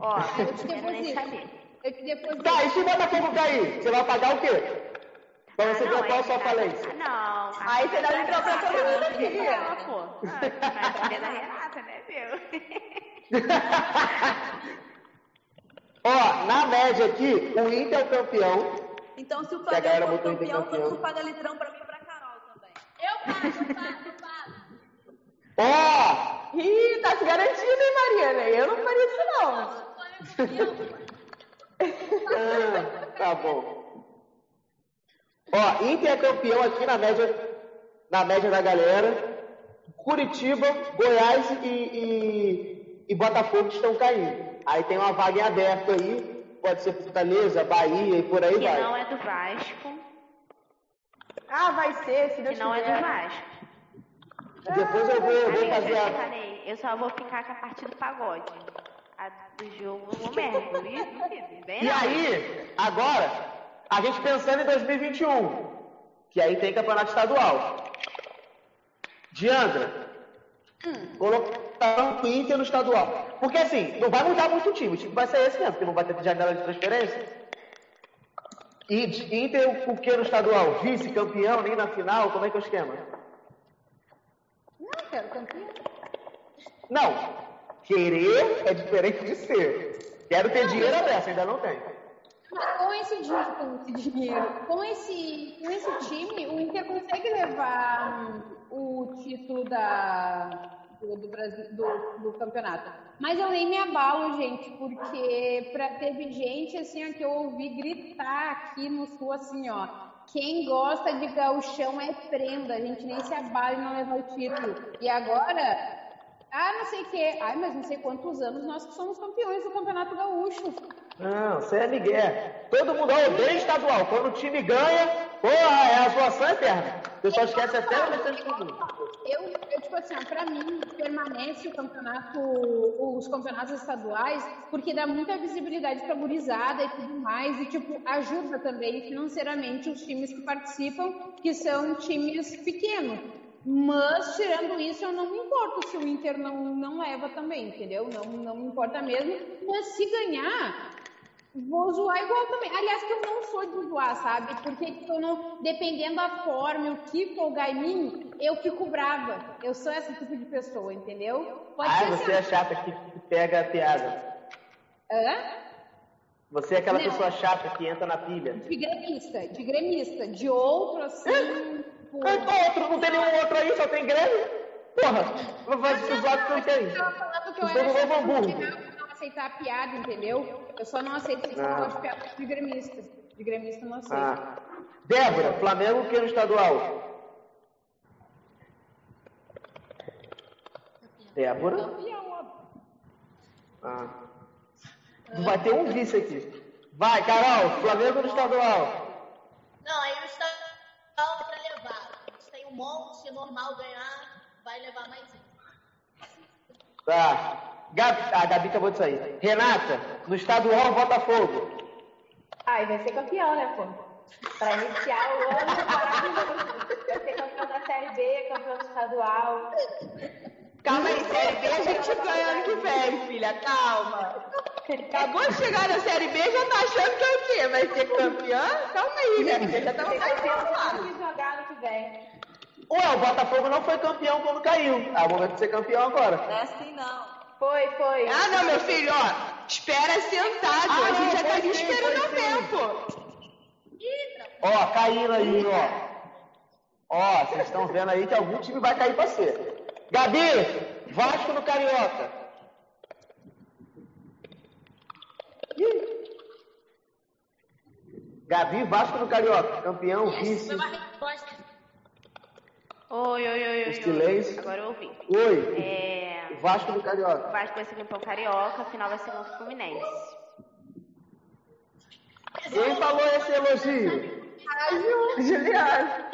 Ó, Eu te não quero nem deposito. saber. Que depois. Tá, e se o Botafogo cair? Você vai pagar o quê? Pra você Ah, não, qual a é sua que- falência. Não. Aí você dá um entrou pra todo mundo aqui. Pô. Ah, Vai saber da Renata, né, meu? Ó, na média aqui, o Inter é o campeão. Então, se o Flamengo for em campeão, campeão. todo mundo paga litrão pra mim e pra Carol também. Eu pago, eu pago, eu pago. Ó, Ih, tá se garantindo, hein, Mariana? Eu não faria isso, não. O ah, tá bom. Ó, Inter é campeão aqui na média, na média da galera. Curitiba, Goiás e, e, e Botafogo estão caindo. Aí tem uma vaga em aberto aí. Pode ser Fortaleza, Bahia e por aí Que vai. não é do Vasco. Ah, vai ser, se Deus Que não é do. Vasco. Depois eu vou, eu vou fazer te a. eu só vou ficar com a parte do pagode. A do jogo eu duvido. Vem E aí, agora, a gente pensando em 2021, que aí tem campeonato estadual. Diandra, colocar o Inter no estadual. Porque assim, não vai mudar muito o time, o time vai ser esse mesmo, porque não vai ter janela de transferência. E Inter, o que no estadual? Vice-campeão, nem na final, como é que é o esquema? Não, quero campeão. Não, querer é diferente de ser. Quero ter dinheiro é dessa, ainda não tem. Mas com esse, di- com esse dinheiro, com esse, com esse time, o Inter consegue levar hum, o título da, do, do, Brasil, do, do campeonato. Mas eu nem me abalo, gente, porque pra, teve gente assim ó, que eu ouvi gritar aqui no sul assim, ó. Quem gosta de gauchão é prenda, a gente nem se abala e não levar o título. E agora, ah, não sei o quê. Ai, mas não sei quantos anos nós que somos campeões do Campeonato Gaúcho. Não, você é Miguel. Todo mundo odeia estadual. Quando o time ganha, porra, é a zoação eterna. O pessoal esquece até a questão de tudo. Eu, eu, tipo assim, ó, pra mim, permanece o campeonato, os campeonatos estaduais, porque dá muita visibilidade pra gurizada e tudo mais, e, tipo, ajuda também financeiramente os times que participam, que são times pequenos. Mas, tirando isso, eu não me importo se o Inter não, não leva também, entendeu? Não, não me importa mesmo. Mas se ganhar, Vou zoar igual também. Aliás, que eu não sou de zoar, sabe? Porque eu não, dependendo da forma, o que folgar em mim, eu fico brava. Eu sou esse tipo de pessoa, entendeu? Pode Ah, você assim, é chata que pega a piada. Hã? Você é aquela Não. pessoa chata que entra na pilha. De gremista, de gremista. De outro, assim. tipo, Qual outro? Não tem nenhum outro aí, só tem Grêmio? Porra, vai se zoar que não tem. Eu tava falando que eu Os era chata aceitar a piada, entendeu? Eu só não aceito eu Ah. de piada de gremista. De gremista não aceito. Ah. Débora, Flamengo que no estadual? Débora? Campeão. Ah. Vai ter um vice aqui. Vai, Carol, Flamengo no estadual. Não, aí o estadual pra levar. A gente tem um monte, é normal ganhar, vai levar mais um. Tá. Gabi, a Gabi acabou de sair. Renata, no estadual Botafogo. Ai, vai ser campeão, né, pô? Pra iniciar o ano maravilhoso. Vai ser campeão da Série B, campeão do estadual. Calma aí, Série B a gente ganha ano que vem, filha, calma. Acabou de chegar na Série B, já tá achando que é o quê? Vai ser campeã? Calma aí, minha filha, já ter lá. um que jogar ano que vem. Ué, o Botafogo não foi campeão quando caiu. É o momento de ser campeão agora. Não é assim, não. Foi, foi. Ah, não, meu filho, ó. Espera sentado. Ah, a gente não, já tá aqui esperando o tempo. Ó, caindo aí, ó. Ó, vocês estão vendo aí que algum time vai cair pra ser. Gabi, Vasco no Carioca. Ih. Gabi, Vasco no Carioca. Campeão, vice. Foi uma resposta. Oi, oi, oi, oi, O oi. silêncio. Agora eu ouvi. Oi. É, Vasco no o Carioca. Vasco vai ser campeão carioca, a final vai ser contra o Fluminense. Quem falou esse elogio? A Ju, Juliana.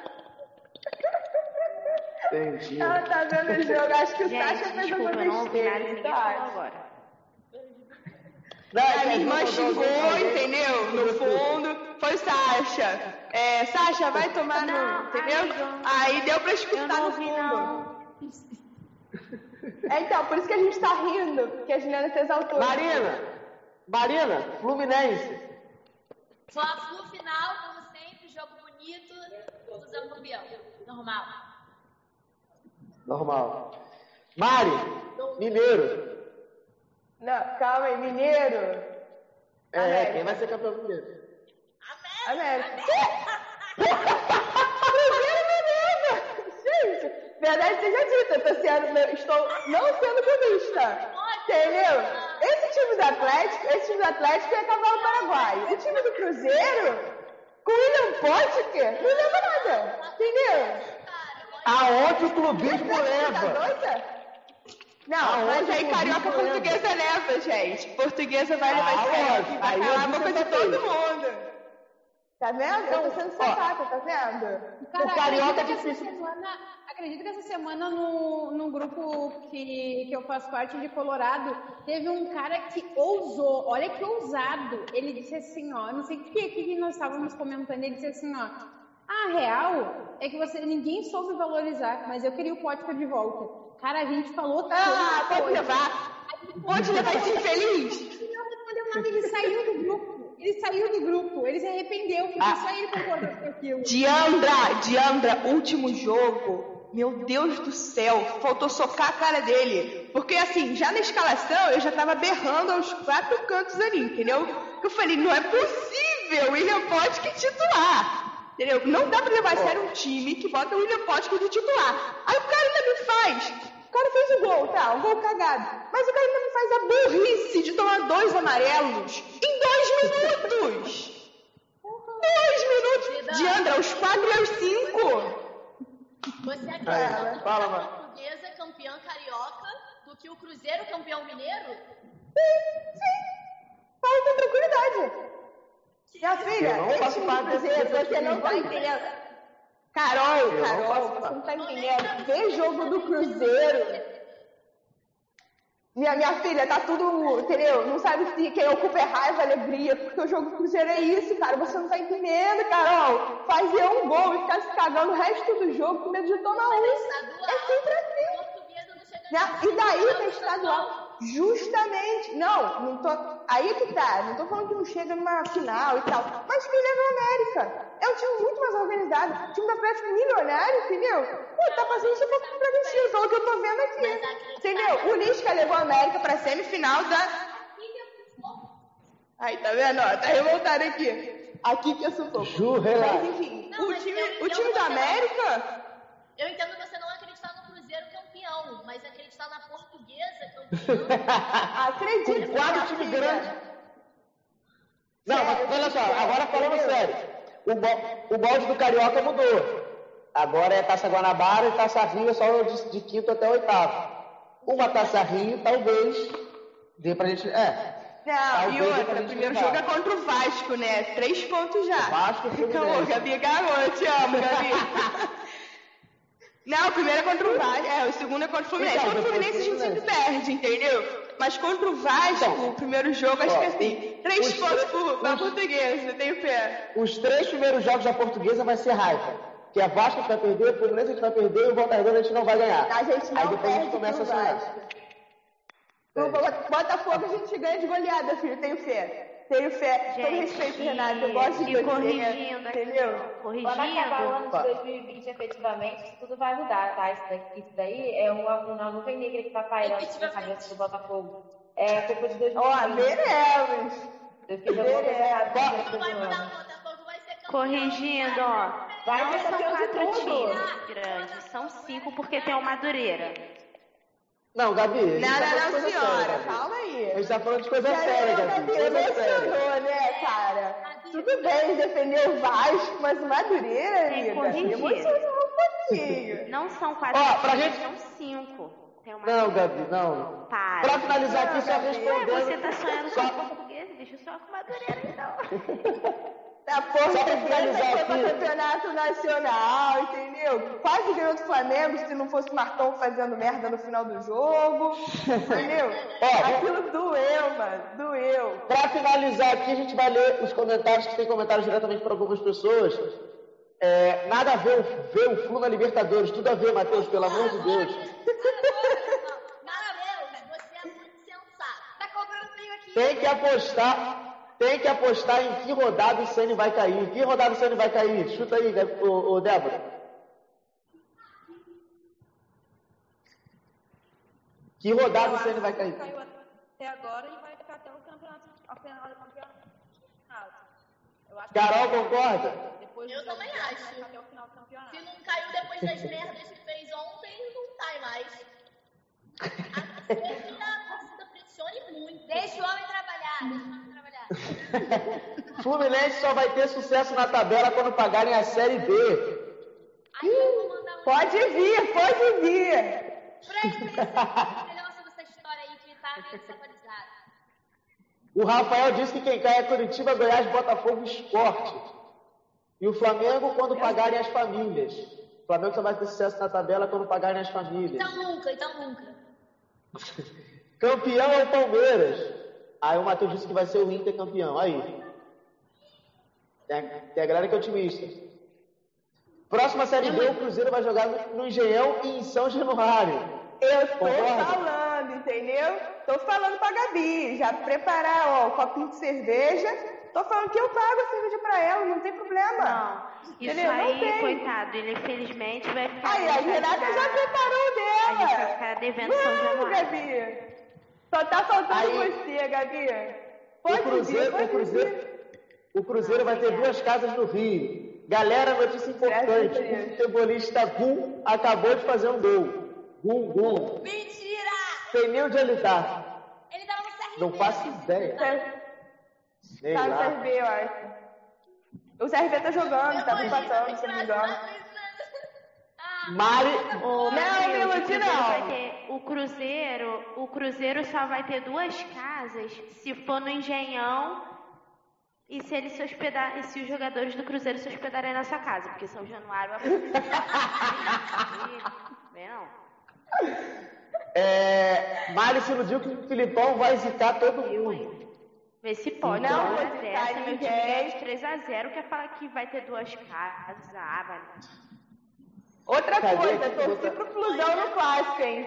Entendi. Ela tá vendo o jogo. Acho que o Sasha Gente, fez não ouvi nada besteira. agora. Não, é A minha irmã xingou, entendeu? No fundo. Foi Sasha. É, Sasha, vai tomar Não, no. Entendeu? Aí deu pra escutar no fundo. não. É, então, por isso que a gente tá rindo, porque a Juliana se exaltou. Marina, Marina, Fluminense. Fla-Flu final, como sempre, jogo bonito, Fusão campeão. Normal. Normal. Mari, Mineiro. Não, calma aí, Mineiro. É, América. quem vai ser campeão mineiro? América. Cruzeiro Mineiro! Gente, verdade seja dita, tô sendo, eu estou não sendo clubista. Entendeu? Esse time do Atlético, esse time do Atlético é cavalo paraguaio. O time do Cruzeiro, com o William Potker, não leva nada. Entendeu? Aonde o clubismo Tá leva? Não, Aonde mas aí carioca portuguesa leva, gente. Portuguesa vai levar Ah, isso aí. Vai calar a boca de todo mundo. Tá vendo? Eu tô sendo sensata, tá vendo? Cara, O carioca é difícil. semana, acredito que essa semana no, no grupo que, que eu faço parte de Colorado, teve um cara que ousou, olha que ousado. Ele disse assim, ó, não sei o que, que nós estávamos comentando, ele disse assim, ó, a real é que você ninguém soube valorizar, mas eu queria o Pótica de volta. Cara, a gente falou Ah, tanta pode coisa. levar. Pode levar esse infeliz. Ele saiu do grupo. Ele saiu do grupo, ele se arrependeu, porque Ah. só ele concordou com aquilo. Diandra, Diandra, último jogo. Meu Deus do céu, faltou socar a cara dele. Porque assim, já na escalação eu já tava berrando aos quatro cantos ali, entendeu? Eu falei, não é possível, William Potker titular. Entendeu? Não dá pra levar a sério um time que bota o William Potker de titular. Aí o cara ainda me faz. O cara fez o gol, tá? Um gol cagado. Mas o cara ainda me faz a burrice de tomar dois amarelos em dois minutos. Dois minutos. Diandra, aos quatro e aos cinco. Você acredita muito fala, mano. portuguesa campeã carioca do que o Cruzeiro campeão mineiro? Fala com tranquilidade. Minha filha, Eu não faço parte do Cruzeiro, você não tá entendendo. Carol, Eu Carol, você não tá entendendo. Vê jogo do Cruzeiro. Minha, minha filha, tá tudo, entendeu? Não sabe se quem ocupa é raiva, alegria, porque o jogo do Cruzeiro é isso, cara. Você não tá entendendo, Carol. Fazer um gol e ficar se cagando o resto do jogo com medo de tomar um. Estadual, É sempre assim. E daí é estadual. Justamente. Não, não tô. Aí que tá. Não tô falando que não chega numa final e tal. Mas quem leva a América? É um time muito mais organizado. O time da Atlético milionário, entendeu? Pô, tá passando isso pra pro Bragantino, pelo que eu tô vendo aqui. Entendeu? O Lisca levou a América pra semifinal da. Aí, tá vendo? Ó, tá revoltado aqui. Aqui que é sufoco. Ju, Mas enfim, Não, o mas time, eu- o eu time não da. América. Eu entendo você não acreditar no Cruzeiro campeão, mas acreditar na portuguesa campeã. Acredito. Com quatro minha times grandes. Não, mas olha só, agora falando sério. O, bo- o balde do Carioca mudou. Agora é Taça Guanabara e Taça Rio é só de, de quinto até oitavo. Uma Taça Rio talvez dê pra gente... É, Não, e outra, gente primeiro jogo é contra o Vasco, né? Três pontos já. Vasco e Então, Fluminense. Gabi Garou, eu te amo, Gabi. Não, o primeiro é contra o Vasco, é, o segundo é contra o Fluminense. Então, contra o Fluminense a gente sempre perde, entendeu? Mas contra o Vasco, Então, o primeiro jogo, acho ó, que é assim. Três os- pontos pro, pra os- portuguesa, eu tenho fé. os três primeiros jogos da portuguesa vai ser raiva. Que a Vasco a gente vai perder, o Fluminense a gente vai perder e o Volta Redonda a gente não vai ganhar. A gente não Aí depois a perde gente começa a sonhar. Vasco. O Bota- Botafogo a gente ganha de goleada, filho, tenho fé. Tenho fé. Todo respeito, Renato, eu gosto de e corrigindo aqui, entendeu? Quando acabar o ano de Opa. 2020, efetivamente, isso tudo vai mudar, tá? Isso, daqui, isso daí é uma, uma nuvem negra que tá pairando na cabeça do Botafogo. É culpa de 2020. Ó, veremos. Eu fiz alguma coisa errada. Corrigindo, ó. Vai não ser são quatro times grandes, são cinco porque tem o Madureira. Não, Gabi. Não, tá não, não, senhora, séria, calma aí. A gente tá falando de coisa Cara, séria, Gabi. Gabi, emocionou, né, cara? Tudo bem defender o Vasco, mas o Madureira, Tem que amiga, emocionou um pouquinho. Não são quatro Ó, pra gente- são cinco. Não. Gabi, não. Para. Pra finalizar aqui, só Gabi. Ué, respondendo. você tá sonhando só- com português? Deixa só com Madureira então. A porra Só pra do finalizar foi aqui. campeonato nacional, entendeu? Quase ganhou do Flamengo se não fosse o Marcão fazendo merda no final do jogo. Entendeu? Ó, Aquilo doeu, mano. Doeu. Pra finalizar aqui, a gente vai ler os comentários, que tem comentários diretamente para algumas pessoas. É, nada a ver, o- ver o Flu na Libertadores, tudo a ver, Matheus, pelo amor de Deus. Matheus, você é muito sensato. Tá cobrando 1.800 aqui. Tem que apostar, tem que apostar em que rodada o Ceni vai cair. Que rodada o Ceni vai cair? Chuta aí, ô, ô Débora. Que rodada o Ceni vai cair? Caiu até agora e vai ficar até o campeonato, final do campeonato. Carol concorda? Depois Eu também acho. ficar até o final do campeonato. Se não caiu depois das merdas que fez ontem, não cai mais. A torcida pressione muito. Deixa o homem trabalhar, deixa o homem trabalhar. Fluminense só vai ter sucesso na tabela quando pagarem a Série B. Aí eu vou mandar um Pode vir, pode vir. Fred melhor sobre essa história aí que tá meio desatualizada. O Rafael disse que quem cai é Curitiba, Goiás, Botafogo e Esporte. E o Flamengo quando pagarem as famílias. O Flamengo só vai ter sucesso na tabela quando pagarem as famílias. Então nunca, então nunca. Campeão é o Palmeiras. Aí o Matheus disse que vai ser o Inter campeão. Aí. Tem a, tem a galera que é otimista. Próxima Série B, o Cruzeiro vai jogar no, Engenhão e em São Januário. Eu tô Concorda? falando, entendeu? Tô falando pra Gabi, já preparar ó, o copinho de cerveja. Tô falando que eu pago a cerveja pra ela, não tem problema. Não, isso Entendeu? Não aí, tem. coitado, ele infelizmente vai ficar. Aí, a Renata já preparou o dela. A gente vai ficar devendo São Vamos, Januário. Gabi. Só tá faltando Aí- você, Gabi. O Pode vir, Cruzeiro, pode o Cruzeiro, vir. o Cruzeiro vai ter duas casas no Rio. Galera, notícia importante. O futebolista Gum acabou de fazer um gol. Gum, Gum. Mentira! Pneu de alitar. Ele tava no CRB. Não faço ideia. Sei Tá no. CRB, eu acho. O CRB tá jogando, tá empatando, se não me engano. Mari, Ô, Não, Cruzeiro não. vai ter- o Cruzeiro, o Cruzeiro só vai ter duas casas se for no Engenhão e se ele se hospedar, e se os jogadores do Cruzeiro se hospedarem nessa casa, porque São Januário Vem não. é, Mari se iludiu que o Filipão vai zicar todo mundo. Vê se pode. Não hora citar dessa, meu time ninguém. ganha de 3x0, quer falar que vai ter duas casas. Ah, vai. Outra Cadê? coisa, torci pro Flusão no clássico, hein?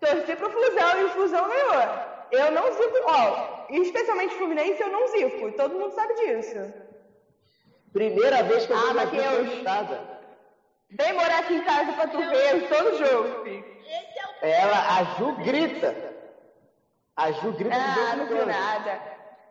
Torci pro Flusão e o Flusão ganhou. Eu não zico, ó, especialmente Fluminense, eu não zico. e Todo mundo sabe disso. Primeira vez que eu Ah, vejo uma Matheus. frustrada. Vem morar aqui em casa pra tu ver todo jogo, filho. É o Ela, a Ju grita. A Ju grita Ah, não viu nada.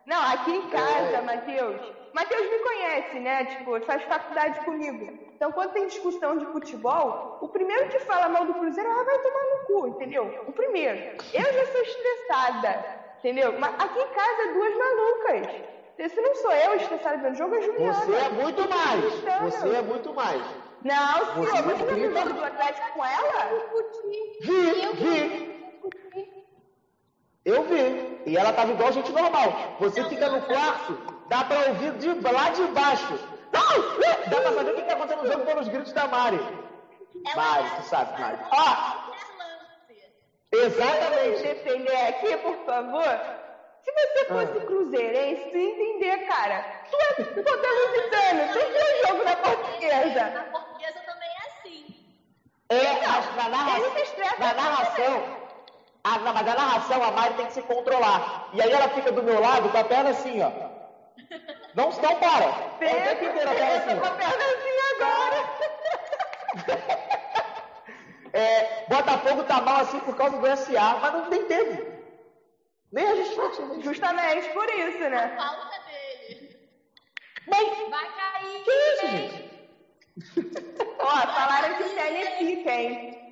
Não, aqui em casa, É. Matheus. Matheus me conhece, né? Tipo, faz faculdade comigo. Então, quando tem discussão de futebol, o primeiro que fala mal do Cruzeiro, ah, vai tomar no cu, entendeu? O primeiro. Eu já sou estressada, entendeu? Mas aqui em casa, duas malucas. Se não sou eu estressada vendo jogo, é Juliana. Você é muito mais. Você é muito mais. Não, Você senhor, você viu o jogo do Atlético com ela? Vi, vi. Eu vi. E ela tava igual gente normal. Você fica no quarto, dá pra ouvir de lá de baixo. Não! Dá pra saber o que tá acontecendo no jogo pelos gritos da Mari. Mari, tu sabe, Mari. Ó, lance. exatamente. defender aqui, por favor? Se você fosse cruzeirense, tu ia entender, cara. Tu é poderositano, tu viu o jogo da portuguesa. Na portuguesa também é assim. É, mas na estressa na narração, a, na, mas na narração a Mari tem que se controlar. E aí ela fica do meu lado com a perna assim, ó. Não, não para. É o tempo inteiro a tô assim. com a perna assim agora. É, Botafogo tá mal assim por causa do SA, mas não tem tempo. Nem a justificativa. Justamente por isso, né? Falta dele. Mas, Vai cair. que isso, gente? gente? Ó, falaram que o CN fica, hein?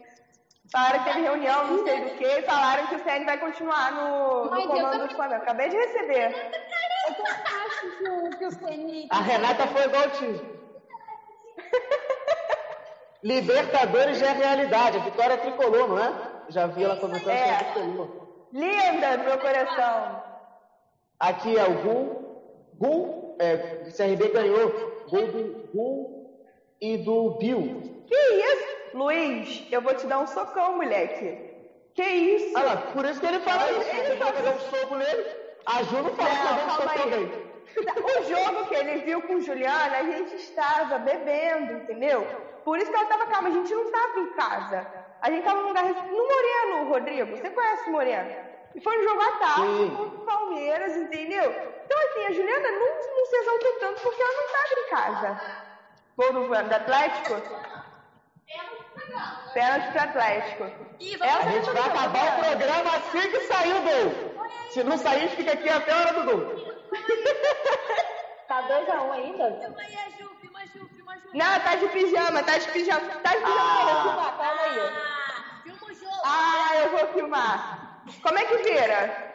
Falaram que teve reunião, não sei do que, e falaram que o CN vai continuar no, no comando também- do Flamengo. Acabei de receber. Eu também acho que o, que o CNI. A Renata foi igual o time. Libertadores já é realidade. A vitória é tricolor, não é? Já vi ela comentando É. que é tricolor. Linda do meu coração. Aqui é o Gum. Gum, é, o CRB ganhou. Gol do Gum e do Bill. Que isso? Luiz, eu vou te dar um socão, moleque. Que isso? Olha lá, por isso que ele fala isso. Ele vai fazer um soco nele. A Ju não fala que eu dou um soco também. O jogo que ele viu com Juliana, a gente estava bebendo, entendeu? Por isso que ela estava calma, a gente não estava em casa. A gente estava num lugar. No Moreno, Rodrigo. Você conhece o Moreno? E foi um jogo à tarde contra o Palmeiras. Entendeu? Então, assim, a Juliana não, não se exaltou tanto porque ela não estava em casa. Gol do, do Atlético? Pênalti pro Atlético. A gente vai acabar o programa assim que sair o gol. Se não sair, a gente fica aqui até a hora do gol. Tá 2x1 um ainda? Filma aí a Ju, filma a Ju, filma a Ju. Não, tá de pijama, tá de pijama. Tá de pijama, Ah. eu vou filmar, calma aí. Ah, filma o jogo. Ah, eu vou filmar. Como é que vira?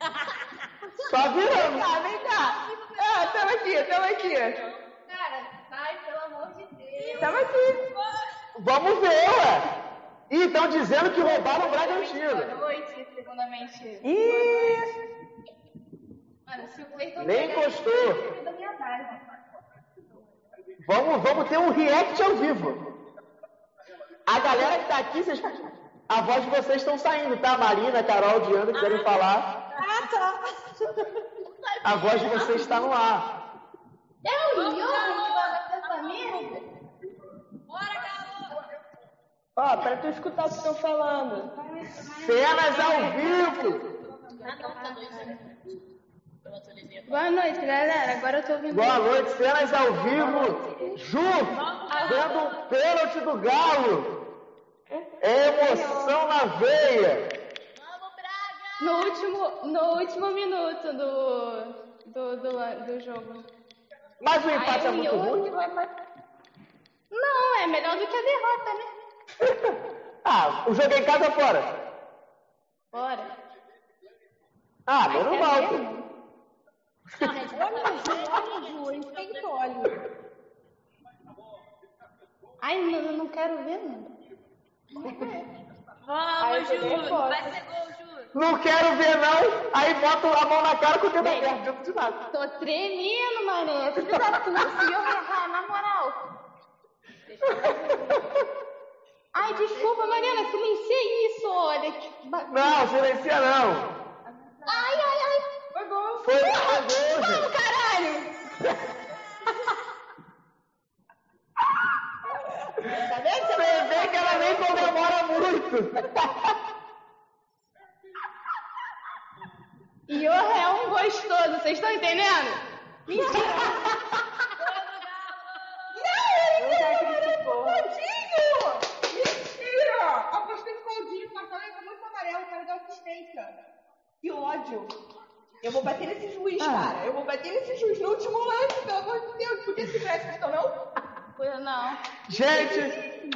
Só virando. Vem cá, vem cá. Ah, tamo aqui, tamo aqui. Tamo aqui. Vamos ver, ué. Ih, estão dizendo que roubaram o Bragantino. Boa noite, segundamente. Ih, Mano, se o Cleiton Nem encostou. base. Vamos, vamos ter um react ao vivo. A galera que tá aqui, vocês... a voz de vocês estão saindo, tá? Marina, Carol, Diana, que querem falar. Ah, tá. A voz de vocês está no ar. É o Johan que vai dessa merda? Bora, Galo. Ó, pra tu escutar o que estão falando. Cenas ao vivo. Boa noite, galera. Agora eu tô ouvindo. Boa noite, cenas ao vivo. Ju, dando um pênalti do Galo. É emoção na veia. No último, no último minuto do, do, do, do jogo. Mas o empate Aí é muito ruim. Não, é melhor do que a derrota, né? Ah, o jogo é em casa ou fora? Bora. Ah, menos mal. pô. Olha, Ju, isso que tu olha. Ai, não, eu não quero ver, não. Vamos, eu Ju. fora. Vai ser gol, Ju. Não quero ver, não. Aí bota a mão na cara com o dedo aberto, de nada. Tô tremendo, mané. Filho da puta, e eu errar, na moral. Ai, desculpa, Mariana, silenciei isso, olha. Que... Não, silencia não. Ai, ai, ai. Foi gol. Foi, foi gol, Vamos, caralho. Tá vendo? Você Você vê que ela nem comemora muito. E o é um gostoso, vocês estão entendendo? Mentira. amarelo, quero dar assistência. Que ódio. Eu vou bater nesse juiz, cara. Eu vou bater nesse juiz no último lance, pelo amor de Deus. Podia se tivesse então, não? Não. Gente,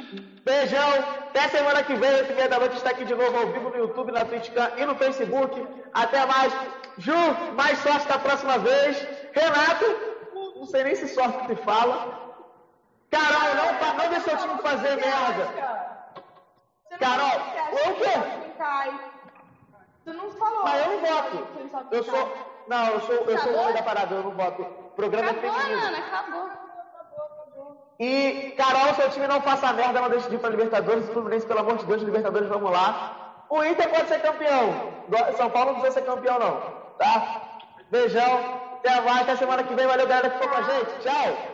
beijão. Até semana que vem, 8 da noite, está aqui de novo ao vivo no YouTube, na TwitchCam e no Facebook. Até mais. Ju, mais sorte da próxima vez. Renato, não sei nem se sorte se fala. Carol, não, pa- não deixa o time fazer merda. Carol, o quê? Cai. Tu não falou. Mas eu não voto. Eu sou. Não, eu sou, eu sou o homem da parada, eu não voto. Programa é Acabou, feminino. Nana, acabou. E, Carol, seu time não faça merda, não deixe de ir pra Libertadores. O Fluminense, pelo amor de Deus, Libertadores, vamos lá. O Inter pode ser campeão. São Paulo não precisa ser campeão, não. Tá? Beijão. Até mais. Até semana que vem. Valeu, galera, que ficou com a gente. Tchau.